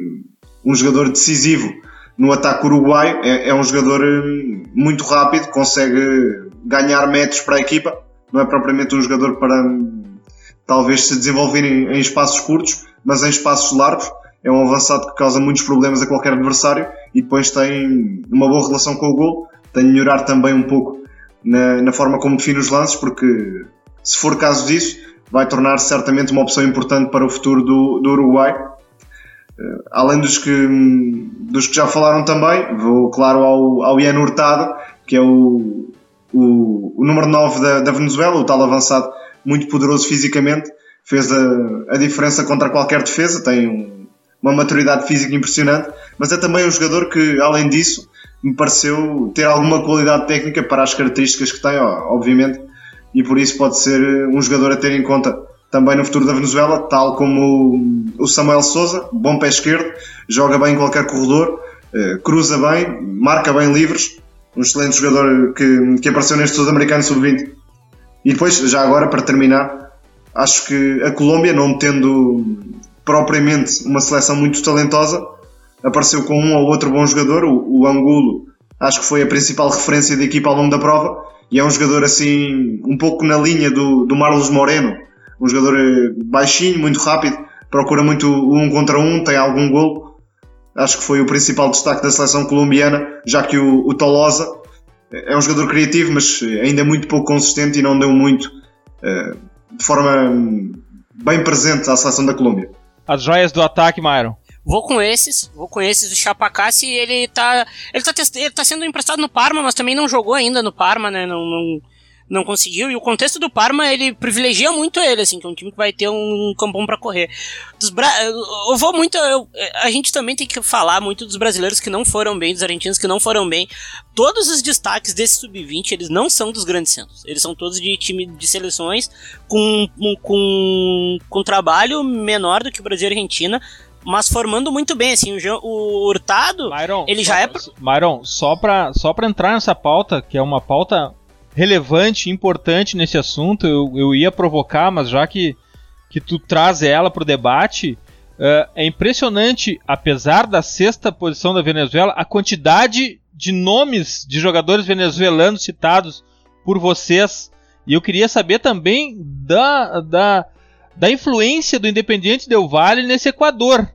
um jogador decisivo no ataque uruguaio. É, é um jogador hum, muito rápido, consegue ganhar metros para a equipa, não é propriamente um jogador para talvez se desenvolverem em espaços curtos, mas em espaços largos. É um avançado que causa muitos problemas a qualquer adversário e depois tem uma boa relação com o gol. Tem de melhorar também um pouco na, na forma como define os lances, porque se for caso disso, vai tornar -se certamente uma opção importante para o futuro do, do Uruguai. Uh, além dos que, dos que já falaram também, vou claro ao, ao Ian Hurtado, que é o, o, o número 9 da, da Venezuela, o tal avançado muito poderoso fisicamente, fez a, a diferença contra qualquer defesa, tem um, uma maturidade física impressionante, mas é também um jogador que, além disso, me pareceu ter alguma qualidade técnica para as características que tem, obviamente, e por isso pode ser um jogador a ter em conta também no futuro da Venezuela, tal como o Samuel Souza, bom pé esquerdo, joga bem em qualquer corredor, eh, cruza bem, marca bem livres, um excelente jogador que, que apareceu neste Sul-Americano Sub-20. E depois, já agora, para terminar, acho que a Colômbia, não tendo propriamente uma seleção muito talentosa, apareceu com um ou outro bom jogador. O, o Angulo, acho que foi a principal referência da equipa ao longo da prova, e é um jogador assim, um pouco na linha do, do Marlos Moreno, um jogador eh, baixinho, muito rápido, procura muito um contra um, tem algum golo. Acho que foi o principal destaque da seleção colombiana, já que o, o Tolosa é um jogador criativo, mas ainda muito pouco consistente e não deu muito de forma hum, bem presente à seleção da Colômbia. As joias do ataque, Myron. Vou com esses, vou com esses. O Chapacassi, ele tá, ele tá, ele tá sendo emprestado no Parma, mas também não jogou ainda no Parma, né? Não, não, não conseguiu. E o contexto do Parma, ele privilegia muito ele, assim, que é um time que vai ter um campão para correr. Bra... Eu vou muito. Eu... A gente também tem que falar muito dos brasileiros que não foram bem, dos argentinos que não foram bem. Todos os destaques desse sub-20, eles não são dos grandes centros. Eles são todos de time de seleções com, com, com trabalho menor do que o Brasil e a Argentina mas formando muito bem, assim, o, o Hurtado, Myron, ele já só, é... Myron, só pra, só pra entrar nessa pauta, que é uma pauta relevante, importante nesse assunto. Eu, eu ia provocar, mas já que, que tu traz ela para o debate, uh, é impressionante, apesar da sexta posição da Venezuela, a quantidade de nomes de jogadores venezuelanos citados por vocês. E eu queria saber também da, da, da influência do Independiente Del Valle nesse Equador.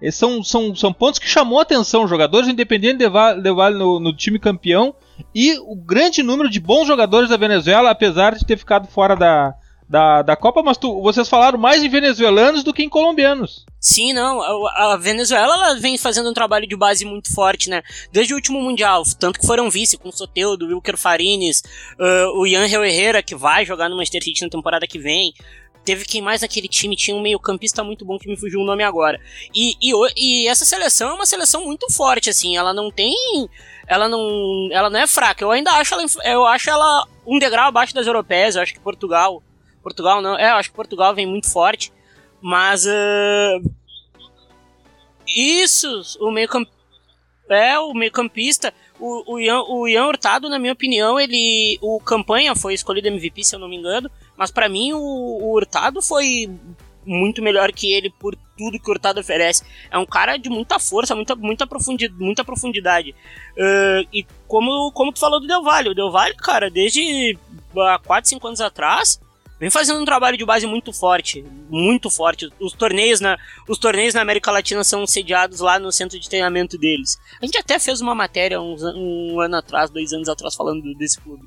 Esses são, são, são pontos que chamou a atenção. Jogadores do Independiente Del Valle no, no time campeão e o grande número de bons jogadores da Venezuela, apesar de ter ficado fora da, da, da Copa, mas tu, vocês falaram mais em venezuelanos do que em colombianos. Sim, não. A, Venezuela ela vem fazendo um trabalho de base muito forte, né? Desde o último Mundial, tanto que foram vice com o Soteudo, Wilker Farines, uh, o Ian Herrera, que vai jogar no Manchester City na temporada que vem. Teve quem mais naquele time? Tinha um meio-campista muito bom que me fugiu o nome agora. E, e, e essa seleção é uma seleção muito forte, assim. Ela não tem ela não, ela não é fraca. Eu ainda acho ela, eu acho ela um degrau abaixo das europeias. Eu acho que Portugal, Portugal não, é, eu acho que Portugal vem muito forte, mas uh, isso, o meio é o meio campista, o, o, Ian, o Ian Hurtado, na minha opinião, ele, o campanha foi escolhido MVP, se eu não me engano, mas para mim o, o Hurtado foi muito melhor que ele por tudo que o Hurtado oferece. É um cara de muita força, muita, muita, profundidade, muita profundidade. Uh, e como, como tu falou do Del Valle, o Del Valle, cara, desde há 4, 5 anos atrás, vem fazendo um trabalho de base muito forte, muito forte. Os torneios na, os torneios na América Latina são sediados lá no centro de treinamento deles. A gente até fez uma matéria uns, um ano atrás, dois anos atrás, falando desse clube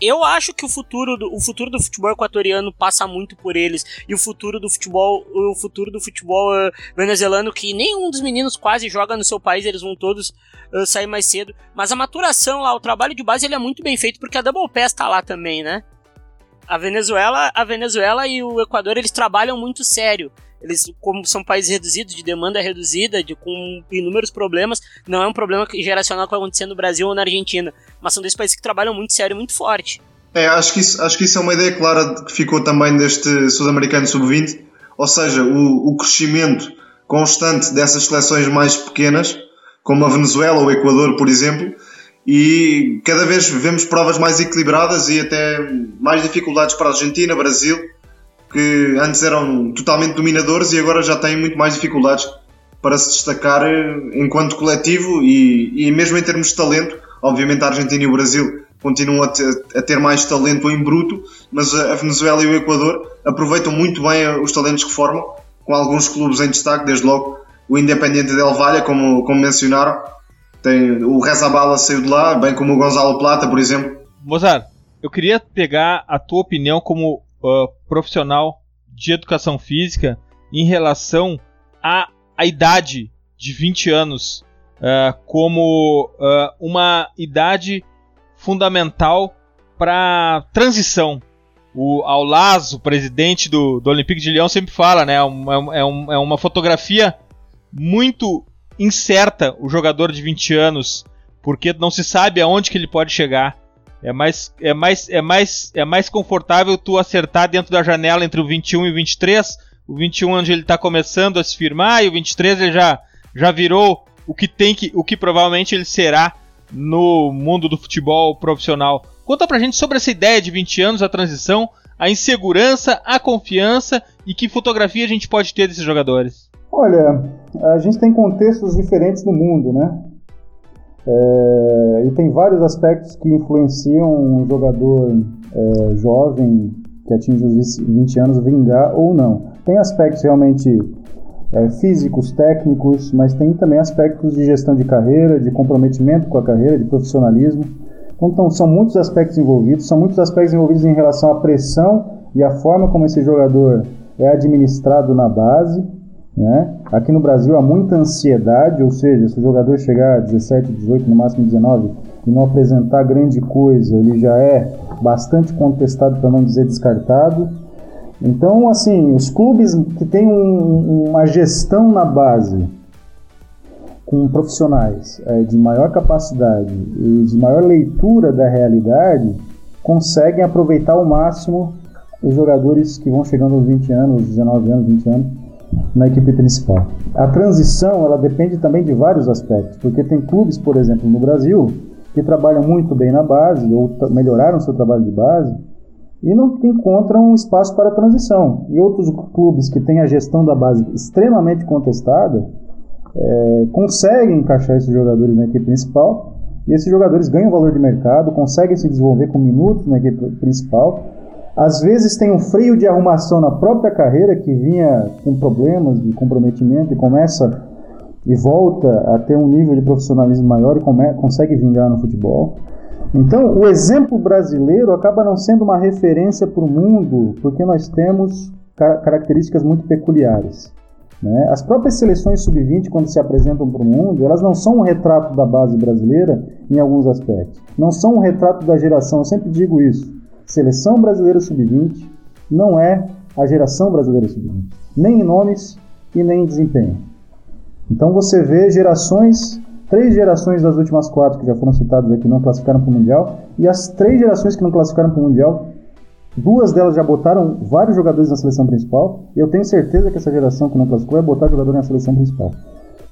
eu acho que o futuro do, o futuro do futebol equatoriano passa muito por eles. E o futuro do futebol o futuro do futebol uh, venezuelano que nenhum dos meninos quase joga no seu país eles vão todos uh, sair mais cedo. Mas a maturação lá o trabalho de base ele é muito bem feito porque a Double Pass tá lá também né? A Venezuela a Venezuela e o Equador eles trabalham muito sério eles, como são países reduzidos, de demanda reduzida, de, com inúmeros problemas, não é um problema geracional que vai acontecer no Brasil ou na Argentina, mas são dois países que trabalham muito sério muito forte. É, acho que, isso, acho que isso é uma ideia clara que ficou também deste Sul-Americano Sub-20, ou seja, o, o crescimento constante dessas seleções mais pequenas, como a Venezuela ou o Equador, por exemplo, e cada vez vemos provas mais equilibradas e até mais dificuldades para a Argentina, Brasil, que antes eram totalmente dominadores e agora já têm muito mais dificuldades para se destacar eh, enquanto coletivo e, e mesmo em termos de talento. Obviamente a Argentina e o Brasil continuam a ter, a ter, mais talento em bruto, mas a Venezuela e o Equador aproveitam muito bem os talentos que formam, com alguns clubes em destaque, desde logo o Independiente del Valle, como, como mencionaram. Tem, o Rezabala saiu de lá, bem como o Gonzalo Plata, por exemplo. Mozart, eu queria pegar a tua opinião como uh, profissional de educação física em relação à, à idade de 20 anos uh, como uh, uma idade fundamental para transição. O Aulazo, presidente do, do Olympique de Lyon, sempre fala, né? É, é, um, é uma fotografia muito incerta o jogador de 20 anos, porque não se sabe aonde que ele pode chegar. É mais, é mais, é mais, é mais confortável tu acertar dentro da janela entre o 21 e o 23. O 21 onde ele está começando a se firmar e o 23 ele já, já virou o que tem que, o que provavelmente ele será no mundo do futebol profissional. Conta pra gente sobre essa ideia de 20 anos, a transição, a insegurança, a confiança e que fotografia a gente pode ter desses jogadores. Olha, a gente tem contextos diferentes no mundo, né? É, e tem vários aspectos que influenciam um jogador é, jovem que atinge os 20 anos vingar ou não. Tem aspectos realmente é, físicos, técnicos, mas tem também aspectos de gestão de carreira, de comprometimento com a carreira, de profissionalismo. Então, são muitos aspectos envolvidos, são muitos aspectos envolvidos em relação à pressão e a forma como esse jogador é administrado na base. Né? Aqui no Brasil há muita ansiedade, ou seja, se o jogador chegar a 17, 18, no máximo 19 e não apresentar grande coisa, ele já é bastante contestado, para não dizer descartado. Então, assim, os clubes que têm um, uma gestão na base com profissionais é, de maior capacidade e de maior leitura da realidade conseguem aproveitar ao máximo os jogadores que vão chegando aos 20 anos, 19 anos, 20 anos na equipe principal. A transição ela depende também de vários aspectos, porque tem clubes, por exemplo, no Brasil, que trabalham muito bem na base ou melhoraram seu trabalho de base e não encontram espaço para transição. E outros clubes que têm a gestão da base extremamente contestada é, conseguem encaixar esses jogadores na equipe principal e esses jogadores ganham valor de mercado, conseguem se desenvolver com minutos na equipe principal. Às vezes tem um freio de arrumação na própria carreira que vinha com problemas de comprometimento e começa e volta a ter um nível de profissionalismo maior e come, consegue vingar no futebol. Então, o exemplo brasileiro acaba não sendo uma referência para o mundo, porque nós temos características muito peculiares. Né? As próprias seleções sub-20, quando se apresentam para o mundo, elas não são um retrato da base brasileira em alguns aspectos. Não são um retrato da geração, eu sempre digo isso. Seleção brasileira sub-20 não é a geração brasileira sub-20, nem em nomes e nem em desempenho. Então você vê gerações, três gerações das últimas quatro que já foram citadas aqui não classificaram para o Mundial, e as três gerações que não classificaram para o Mundial, duas delas já botaram vários jogadores na seleção principal, e eu tenho certeza que essa geração que não classificou vai botar jogador na seleção principal.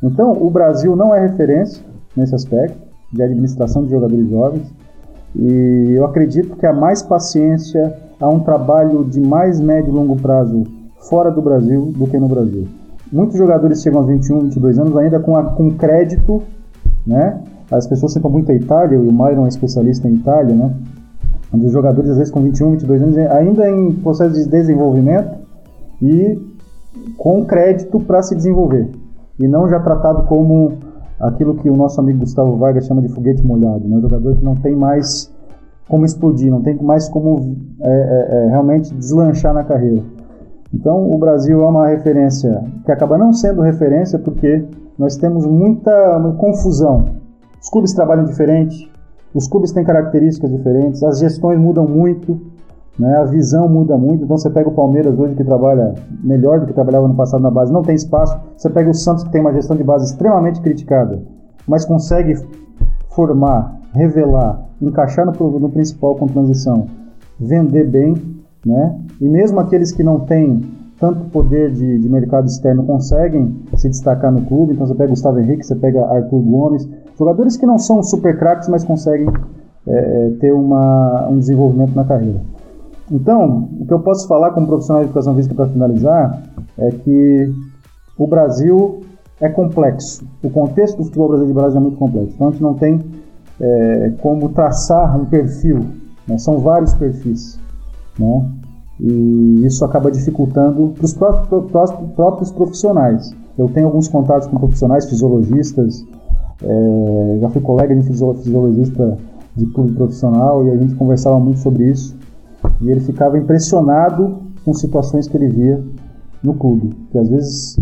Então o Brasil não é referência nesse aspecto de administração de jogadores jovens, e eu acredito que há mais paciência, há um trabalho de mais médio e longo prazo fora do Brasil do que no Brasil. Muitos jogadores chegam aos 21, 22 anos ainda com, a, com crédito, né? As pessoas citam muito a Itália, e o Myron é especialista em Itália, né? Onde os jogadores, às vezes, com 21, 22 anos, ainda em processo de desenvolvimento e com crédito para se desenvolver. E não já tratado como aquilo que o nosso amigo Gustavo Vargas chama de foguete molhado, né? Um jogador que não tem mais como explodir, não tem mais como é, é, é, realmente deslanchar na carreira. Então, o Brasil é uma referência que acaba não sendo referência porque nós temos muita confusão. Os clubes trabalham diferente, os clubes têm características diferentes, as gestões mudam muito, né? a visão muda muito. Então, você pega o Palmeiras hoje que trabalha melhor do que trabalhava no passado na base, não tem espaço. Você pega o Santos que tem uma gestão de base extremamente criticada, mas consegue formar, revelar, encaixar no, no principal com transição, vender bem né? E mesmo aqueles que não têm tanto poder de, de, mercado externo conseguem se destacar no clube. Então você pega Gustavo Henrique, você pega Arthur Gomes, jogadores que não são super craques, mas conseguem é, ter uma, um desenvolvimento na carreira. Então, o que eu posso falar como profissional de educação física para finalizar é que o Brasil é complexo. O contexto do futebol brasileiro de Brasil é muito complexo. Então a gente não tem é, como traçar um perfil. Né? São vários perfis né? E isso acaba dificultando para os próprios, próprios profissionais. Eu tenho alguns contatos com profissionais, fisiologistas, é, já fui colega de fisiologista de clube profissional e a gente conversava muito sobre isso. E ele ficava impressionado com situações que ele via no clube, que às vezes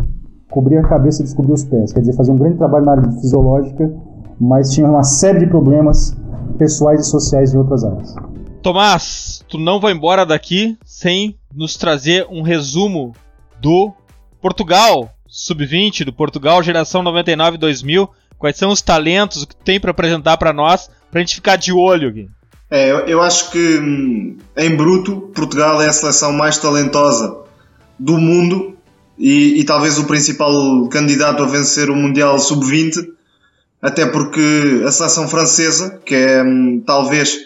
cobria a cabeça e descobria os pés. Quer dizer, fazia um grande trabalho na área fisiológica, mas tinha uma série de problemas pessoais e sociais em outras áreas. Tomás, tu não vai embora daqui sem nos trazer um resumo do Portugal Sub-20, do Portugal Geração 99-2000. Quais são os talentos que tem para apresentar para nós, para a gente ficar de olho aqui? É, eu, acho que hum, em bruto, Portugal é a seleção mais talentosa do mundo e, e talvez o principal candidato a vencer o Mundial Sub-20, até porque a seleção francesa, que é hum, talvez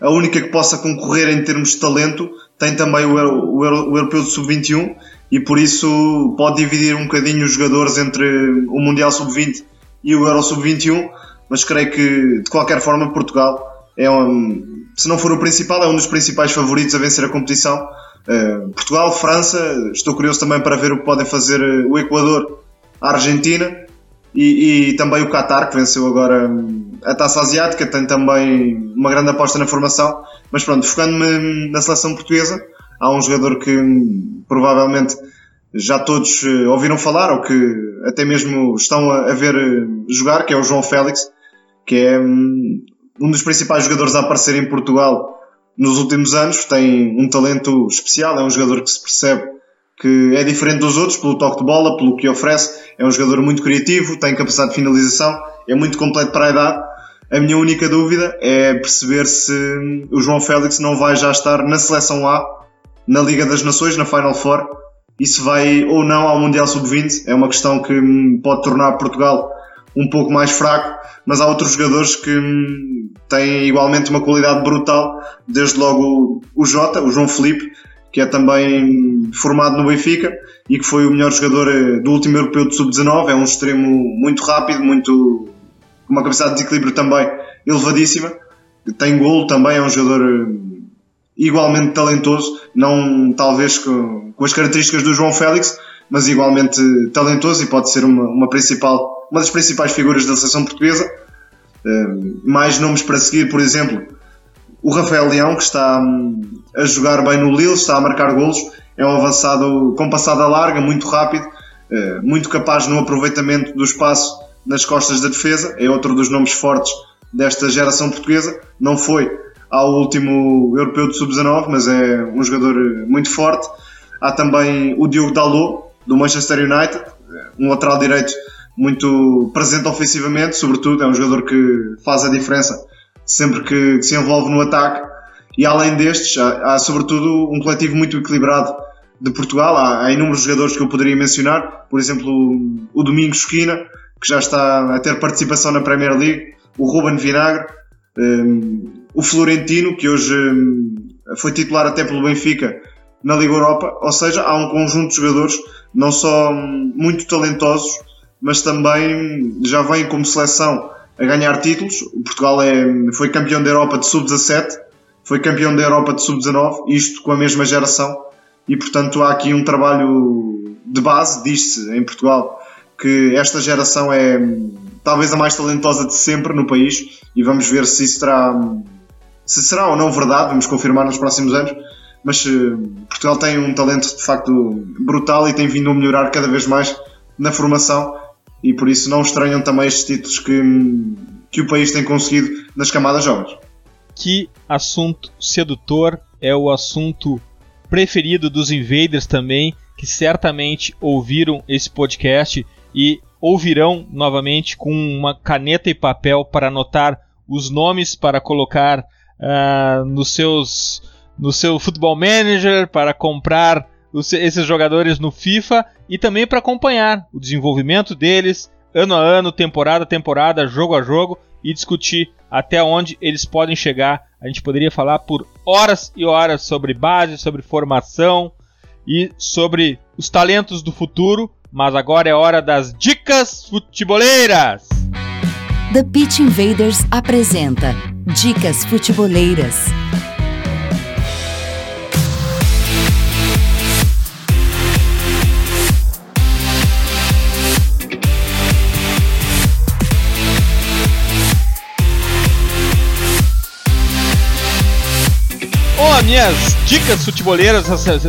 a única que possa concorrer em termos de talento, tem também o, o, o Europeu de Sub-21 e por isso pode dividir um bocadinho os jogadores entre o Mundial Sub-20 e o Euro Sub-21, mas creio que de qualquer forma Portugal é um, se não for o principal, é um dos principais favoritos a vencer a competição. Uh, Portugal, França, estou curioso também para ver o que podem fazer eh, o Equador, a Argentina e, e, também o Qatar, que venceu agora hum, a taça asiática, tem também uma grande aposta na formação. Mas pronto, focando-me na seleção portuguesa, há um jogador que hum, provavelmente já todos uh, ouviram falar ou que até mesmo estão a, ver jogar, que é o João Félix, que é um, dos principais jogadores a aparecer em Portugal nos últimos anos. Tem um talento especial, é um jogador que se percebe que é diferente dos outros pelo toque de bola, pelo que oferece. É um jogador muito criativo, tem capacidade de finalização, é muito completo para a idade. A minha única dúvida é perceber se o João Félix não vai já estar na seleção A, na Liga das Nações, na Final Four, e se vai ou não ao Mundial Sub-20. É uma questão que pode tornar Portugal um pouco mais fraco, mas há outros jogadores que têm igualmente uma qualidade brutal, desde logo o Jota, o João Felipe, que é também formado no Benfica e que foi o melhor jogador eh, do último europeu de sub-19. É um extremo muito rápido, muito com uma capacidade de equilíbrio também elevadíssima. Tem golo também, é um jogador eh, igualmente talentoso, não talvez com, com as características do João Félix, mas igualmente talentoso e pode ser uma, uma, principal, uma das principais figuras da seleção portuguesa. Uh, mais nomes para seguir, por exemplo, o Rafael Leão, que está hum, a jogar bem no Lille, está a marcar golos, é um avançado com passada larga, muito rápido, eh, muito capaz no aproveitamento do espaço nas costas da defesa, é outro dos nomes fortes desta geração portuguesa. Não foi ao último europeu de sub-19, mas é um jogador muito forte. Há também o Diogo Dalot, do Manchester United, um lateral direito muito presente ofensivamente, sobretudo, é um jogador que faz a diferença sempre que, se envolve no ataque. E além destes, há, há, sobretudo um coletivo muito equilibrado de Portugal. Há, há inúmeros jogadores que eu poderia mencionar, por exemplo, o, Domingos Esquina, que já está a ter participação na Premier League, o Ruben Vinagre, um, o Florentino, que hoje um, foi titular até pelo Benfica na Liga Europa. Ou seja, há um conjunto de jogadores não só muito talentosos, mas também já vêm como seleção a ganhar títulos. O Portugal é, foi campeão da Europa de sub-17, foi campeão da Europa de sub-19, isto com a mesma geração, e portanto há aqui um trabalho de base, diz-se em Portugal, que esta geração é talvez a mais talentosa de sempre no país, e vamos ver se isso será, se será ou não verdade, vamos confirmar nos próximos anos. Mas eh, Portugal tem um talento de facto brutal e tem vindo a melhorar cada vez mais na formação e por isso não estranham também estes títulos que, que o país tem conseguido nas camadas jovens. Que assunto sedutor é o assunto preferido dos invaders também, que certamente ouviram esse podcast e ouvirão novamente com uma caneta e papel para anotar os nomes para colocar uh, nos seus no seu Football Manager, para comprar esses jogadores no FIFA e também para acompanhar o desenvolvimento deles ano a ano, temporada a temporada, jogo a jogo e discutir até onde eles podem chegar. A gente poderia falar por horas e horas sobre base, sobre formação e sobre os talentos do futuro, mas agora é hora das dicas futeboleiras. The Pitch Invaders apresenta Dicas Futeboleiras. Bom, minhas dicas futeboleiras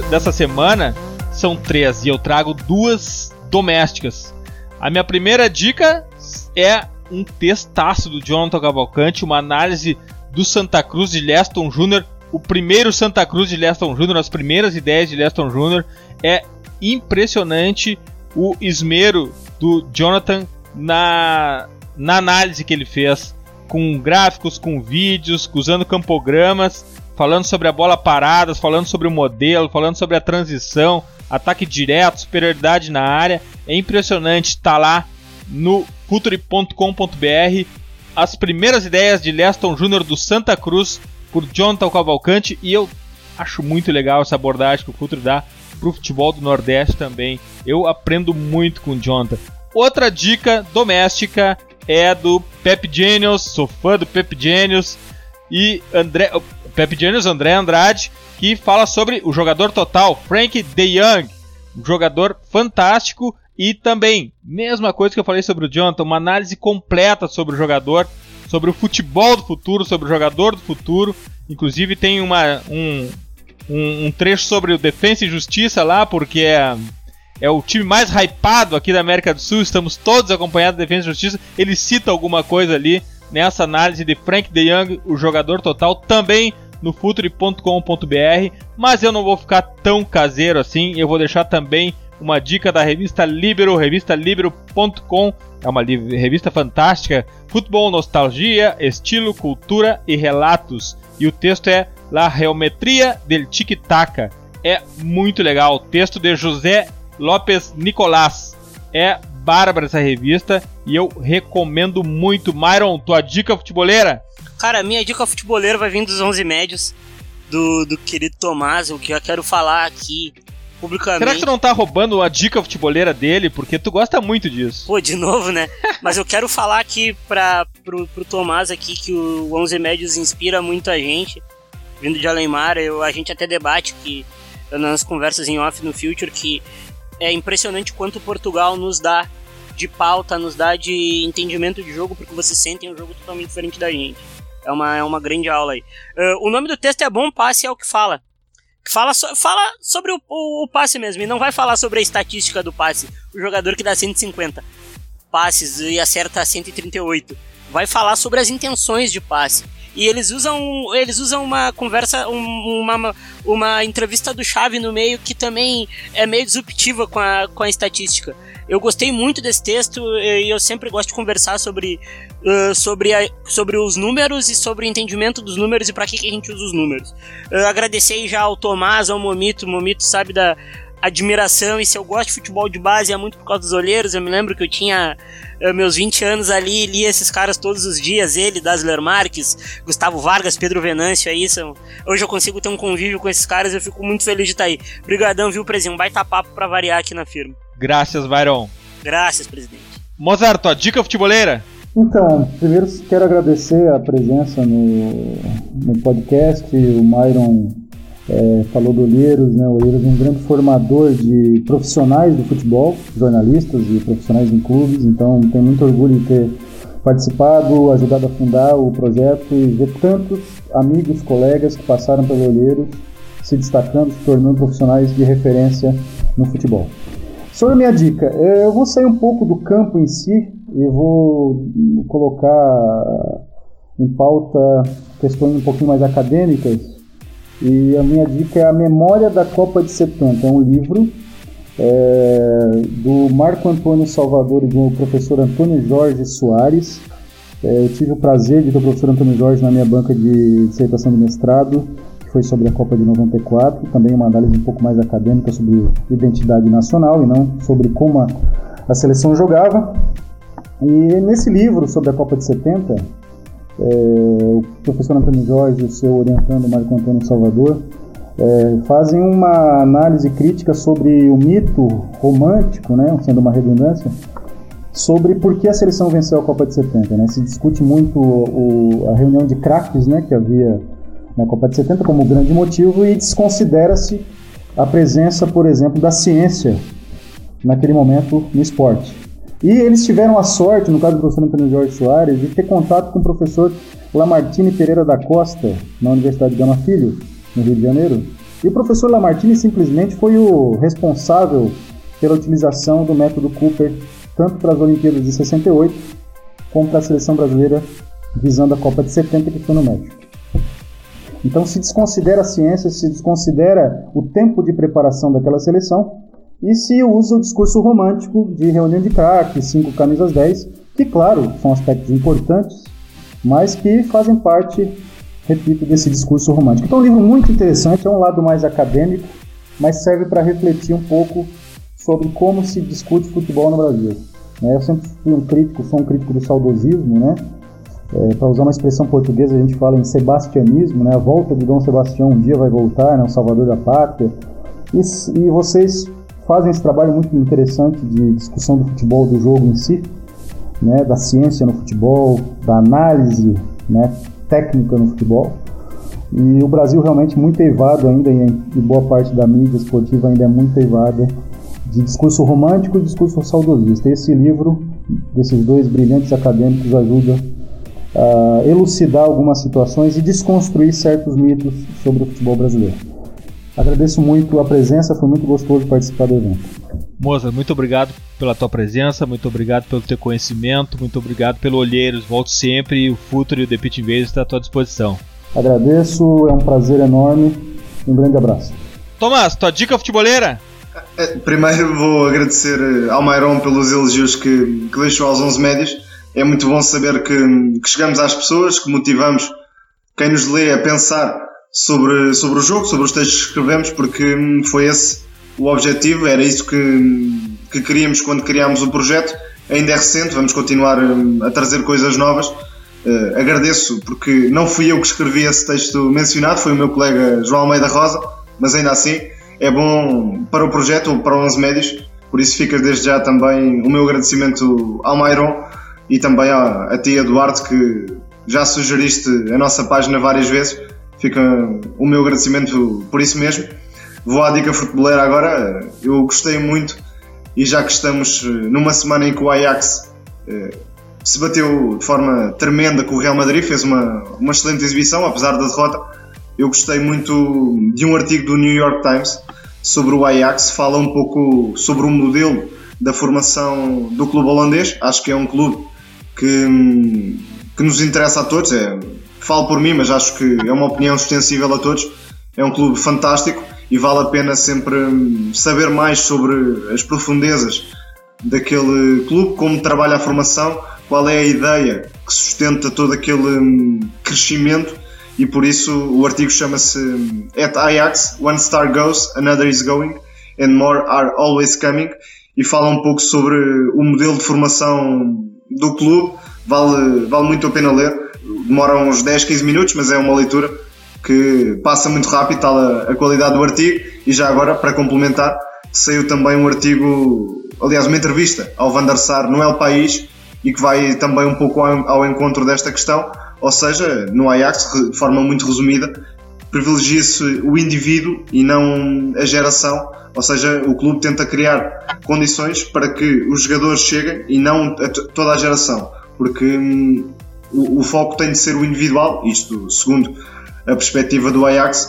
dessa semana são três e eu trago duas domésticas. A minha primeira dica é um textaço do Jonathan Cavalcante, uma análise do Santa Cruz de Leston Jr., o primeiro Santa Cruz de Leston Jr., as primeiras ideias de Leston Jr. É impressionante o esmero do Jonathan na, na análise que ele fez, com gráficos, com vídeos, usando campogramas falando sobre a bola parada, falando sobre o modelo, falando sobre a transição, ataque direto, superioridade na área. É impressionante estar tá lá no futuri.com.br as primeiras ideias de Leston Júnior do Santa Cruz por Jonathan Cavalcante e eu acho muito legal essa abordagem que o Futuri dá para o futebol do Nordeste também. Eu aprendo muito com o Jonathan. Outra dica doméstica é do Pep Genius, sou fã do Pep Genius e André, Pepe Genius, André Andrade, que fala sobre o jogador total, Frank De Young, um jogador fantástico e também, mesma coisa que eu falei sobre o Jonathan, uma análise completa sobre o jogador, sobre o futebol do futuro, sobre o jogador do futuro. Inclusive tem uma, um, um, um trecho sobre o Defensa e Justiça lá, porque é, é o time mais hypado aqui da América do Sul. Estamos todos acompanhados do Defensa e Justiça. Ele cita alguma coisa ali nessa análise de Frank De Young, o jogador total, também no future.com.br. Mas eu não vou ficar tão caseiro assim. Eu vou deixar também uma dica da revista Libero, revistalibero.com. É uma revista fantástica. Futebol, nostalgia, estilo, cultura e relatos. E o texto é La Geometria del Tic-Tac. É muito legal. Texto de José Lopes Nicolás. É bárbara essa revista e eu recomendo muito. Myron, tua dica futeboleira? Cara, minha dica futeboleira vai vir dos 11 médios do, do querido Tomás. O que eu quero falar aqui publicamente. Será que tu não tá roubando a dica futeboleira dele? Porque tu gosta muito disso. Pô, de novo, né? Mas eu quero falar aqui pra, pro, pro Tomás aqui que o 11 médios inspira muito a gente vindo de Alemar, eu, a gente até debate que nas conversas em off no Future que é impressionante quanto Portugal nos dá de pauta, nos dá de entendimento de jogo, porque vocês sentem um jogo totalmente diferente da gente. É uma, é uma grande aula aí. Uh, o nome do texto é Bom Passe, é o que fala. Fala, so, fala sobre o, o, o, passe mesmo, e não vai falar sobre a estatística do passe. O jogador que dá 150 passes e acerta 138. Vai falar sobre as intenções de passe. E eles usam, eles usam uma conversa, uma, uma entrevista do Chave no meio que também é meio disruptiva com a, com a estatística. Eu gostei muito desse texto e eu sempre gosto de conversar sobre, uh, sobre, a, sobre os números e sobre o entendimento dos números e para que, que a gente usa os números. Uh, agradecei já ao Tomás, ao Momito. O Momito sabe da, admiração e se eu gosto de futebol de base é muito por causa dos olheiros. Eu me lembro que eu tinha uh, meus 20 anos ali e lia esses caras todos os dias, ele, Dasler Marques, Gustavo Vargas, Pedro Venâncio, é isso. Hoje eu consigo ter um convívio com esses caras, eu fico muito feliz de estar aí. Obrigadão, viu, presidente? Um baita papo pra variar aqui na firma. Graças, Byron. Graças, presidente. Mozart, tua dica futeboleira? Então, primeiro quero agradecer a presença no, no podcast, o Myron é, falou do Olheiros, né? O Olheiros é um grande formador de profissionais do futebol, jornalistas e profissionais em clubes, então tenho muito orgulho de ter participado, ajudado a fundar o projeto e ver tantos amigos, colegas que passaram pelo Olheiros se destacando, se tornando profissionais de referência no futebol. Sobre minha dica, é, eu vou sair um pouco do campo em si e vou colocar em pauta questões um pouquinho mais acadêmicas e a minha dica é A Memória da Copa de 70. É um livro é, do Marco Antônio Salvador e do professor Antônio Jorge Soares. É, eu tive o prazer de ter o professor Antônio Jorge na minha banca de dissertação de mestrado, que foi sobre a Copa de 94. Também uma análise um pouco mais acadêmica sobre identidade nacional e não sobre como a, a seleção jogava. E nesse livro sobre a Copa de 70, é, o professor Antônio Jorge e o seu orientando Marco Antônio Salvador é, fazem uma análise crítica sobre o mito romântico, né, sendo uma redundância, sobre por que a seleção venceu a Copa de 70. Né? Se discute muito o, a reunião de craques né, que havia na Copa de 70 como grande motivo e desconsidera-se a presença, por exemplo, da ciência naquele momento no esporte. E eles tiveram a sorte, no caso do professor Antônio Jorge Soares, de ter contato com o professor Lamartine Pereira da Costa, na Universidade de Gama Filho, no Rio de Janeiro. E o professor Lamartine simplesmente foi o responsável pela utilização do método Cooper, tanto para as Olimpíadas de 68, como para a seleção brasileira visando a Copa de 70, que foi no México. Então se desconsidera a ciência, se desconsidera o tempo de preparação daquela seleção e se usa o discurso romântico de reunião de craques, cinco camisas 10, que, claro, são aspectos importantes, mas que fazem parte, repito, desse discurso romântico. Então, é um livro muito interessante, é um lado mais acadêmico, mas serve para refletir um pouco sobre como se discute futebol no Brasil. Né? Eu sempre fui um crítico, sou um crítico do saudosismo, né? É, para usar uma expressão portuguesa, a gente fala em sebastianismo, né? A volta de Dom Sebastião um dia vai voltar, né? O salvador da pátria. E, e vocês fazem esse trabalho muito interessante de discussão do futebol, do jogo em si, né, da ciência no futebol, da análise né, técnica no futebol. E o Brasil realmente muito eivado ainda, e boa parte da mídia esportiva ainda é muito eivada de discurso romântico e discurso saudosista. Esse livro, desses dois brilhantes acadêmicos, ajuda a elucidar algumas situações e desconstruir certos mitos sobre o futebol brasileiro. Agradeço muito a presença, foi muito gostoso participar do evento. Moza, muito obrigado pela tua presença, muito obrigado pelo teu conhecimento, muito obrigado pelo Olheiros. Volto sempre, o Futuro e o The Pit Invaders está à tua disposição. Agradeço, é um prazer enorme. Um grande abraço. Tomás, tua dica futeboleira? É, primeiro vou agradecer eh, ao Mairon pelos elogios que, que deixou aos 11 médios. É muito bom saber que, que chegamos às pessoas, que motivamos quem nos lê a pensar sobre, sobre o jogo, sobre os textos que escrevemos, porque hum, foi esse o objetivo, era isso que, que queríamos quando criámos o projeto. Ainda é recente, vamos continuar hum, a trazer coisas novas. Uh, agradeço porque não fui eu que escrevi esse texto mencionado, foi o meu colega João Almeida Rosa, mas ainda assim é bom para o projeto, para 11 médios, por isso fica desde já também o meu agradecimento ao Mairon e também a, a ti Eduardo que já sugeriste a nossa página várias vezes, fica o meu agradecimento por isso mesmo. Vou à dica futeboleira agora, eu gostei muito e já que estamos eh, numa semana em que o Ajax eh, se bateu de forma tremenda com o Real Madrid, fez uma, uma excelente exibição, apesar da derrota. Eu gostei muito de um artigo do New York Times sobre o Ajax, fala um pouco sobre o modelo da formação do clube holandês. Acho que é um clube que, que nos interessa a todos. É, falo por mim, mas acho que é uma opinião extensível a todos. É um clube fantástico e vale a pena sempre saber mais sobre as profundezas daquele clube, como trabalha a formação qual é a ideia que sustenta todo aquele hum, crescimento. E por isso o artigo chama-se hum, At Ajax, One Star Goes, Another is Going and More Are Always Coming. E fala um pouco sobre o modelo de formação do clube, vale, vale muito a pena ler, demora uns 10, 15 minutos, mas é uma leitura que passa muito rápido, tal a, a qualidade do artigo. E já agora, para complementar, saiu também um artigo, aliás uma entrevista ao Van der Sar no El País e que vai também um pouco ao, ao encontro desta questão, ou seja, no Ajax, de forma muito resumida, privilegia-se o indivíduo e não a geração, ou seja, o clube tenta criar condições para que os jogadores cheguem e não toda a geração, porque hum, o, o, foco tem de ser o individual, isto segundo a perspectiva do Ajax,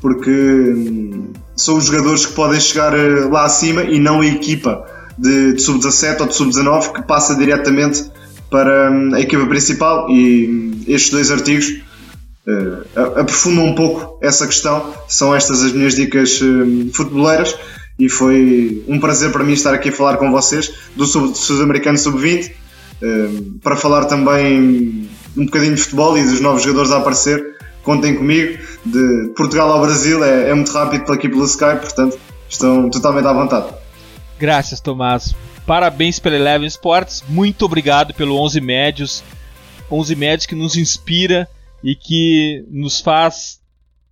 porque hum, são os jogadores que podem chegar eh, lá acima e não a equipa de, de sub-17 ou de sub-19 que passa diretamente para hum, a equipa principal e estes dois artigos uh, aprofundam um pouco essa questão. São estas as minhas dicas uh, futeboleiras e foi um prazer para mim estar aqui a falar com vocês do Sul-Americano Sub-20 uh, para falar também um bocadinho de futebol e dos novos jogadores a aparecer. Contem comigo, de Portugal ao Brasil é, é muito rápido aqui pelo Skype, portanto estão totalmente à vontade. Graças, Tomás. Parabéns pela Eleven Sports. Muito obrigado pelo 11 Médios. 11 Médios que nos inspira e que nos faz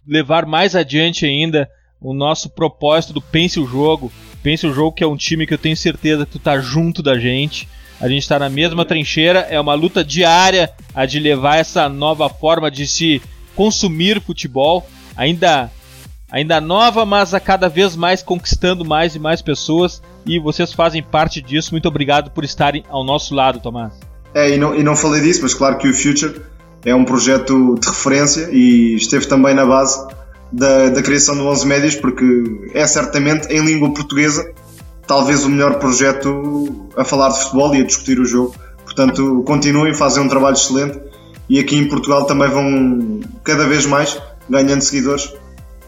levar mais adiante ainda o nosso propósito do Pense o Jogo. Pense o Jogo que é um time que eu tenho certeza que tu tá junto da gente. A gente está na mesma trincheira, é uma luta diária a de levar essa nova forma de se consumir futebol. Ainda ainda nova, mas a cada vez mais conquistando mais e mais pessoas e vocês fazem parte disso. Muito obrigado por estarem ao nosso lado, Tomás. É, e não, e não falei disso, mas claro que o Future é um projeto de referência e esteve também na base da, da criação do 11 Médios, porque é certamente em língua portuguesa talvez o melhor projeto a falar de futebol e a discutir o jogo. Portanto, continuem, fazem um trabalho excelente e aqui em Portugal também vão cada vez mais ganhando seguidores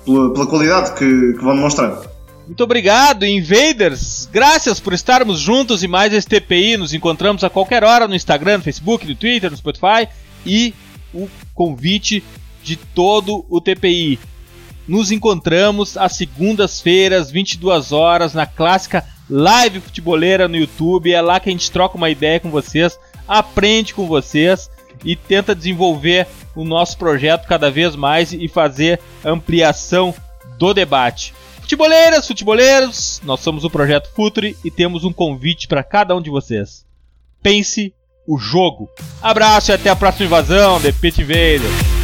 pela, pela qualidade que, que vão demonstrando. Muito obrigado, Invaders! Graças por estarmos juntos e mais esse TPI. Nos encontramos a qualquer hora no Instagram, no Facebook, no Twitter, no Spotify e o convite de todo o TPI. Nos encontramos às segundas-feiras, 22 horas, na clássica live futeboleira no YouTube. É lá que a gente troca uma ideia com vocês, aprende com vocês e tenta desenvolver o nosso projeto cada vez mais e fazer ampliação do debate. Futeboleiras, futeboleiros, nós somos o Projeto Futuri e temos um convite para cada um de vocês. Pense o jogo. Abraço e até a próxima invasão, The Pit Invader.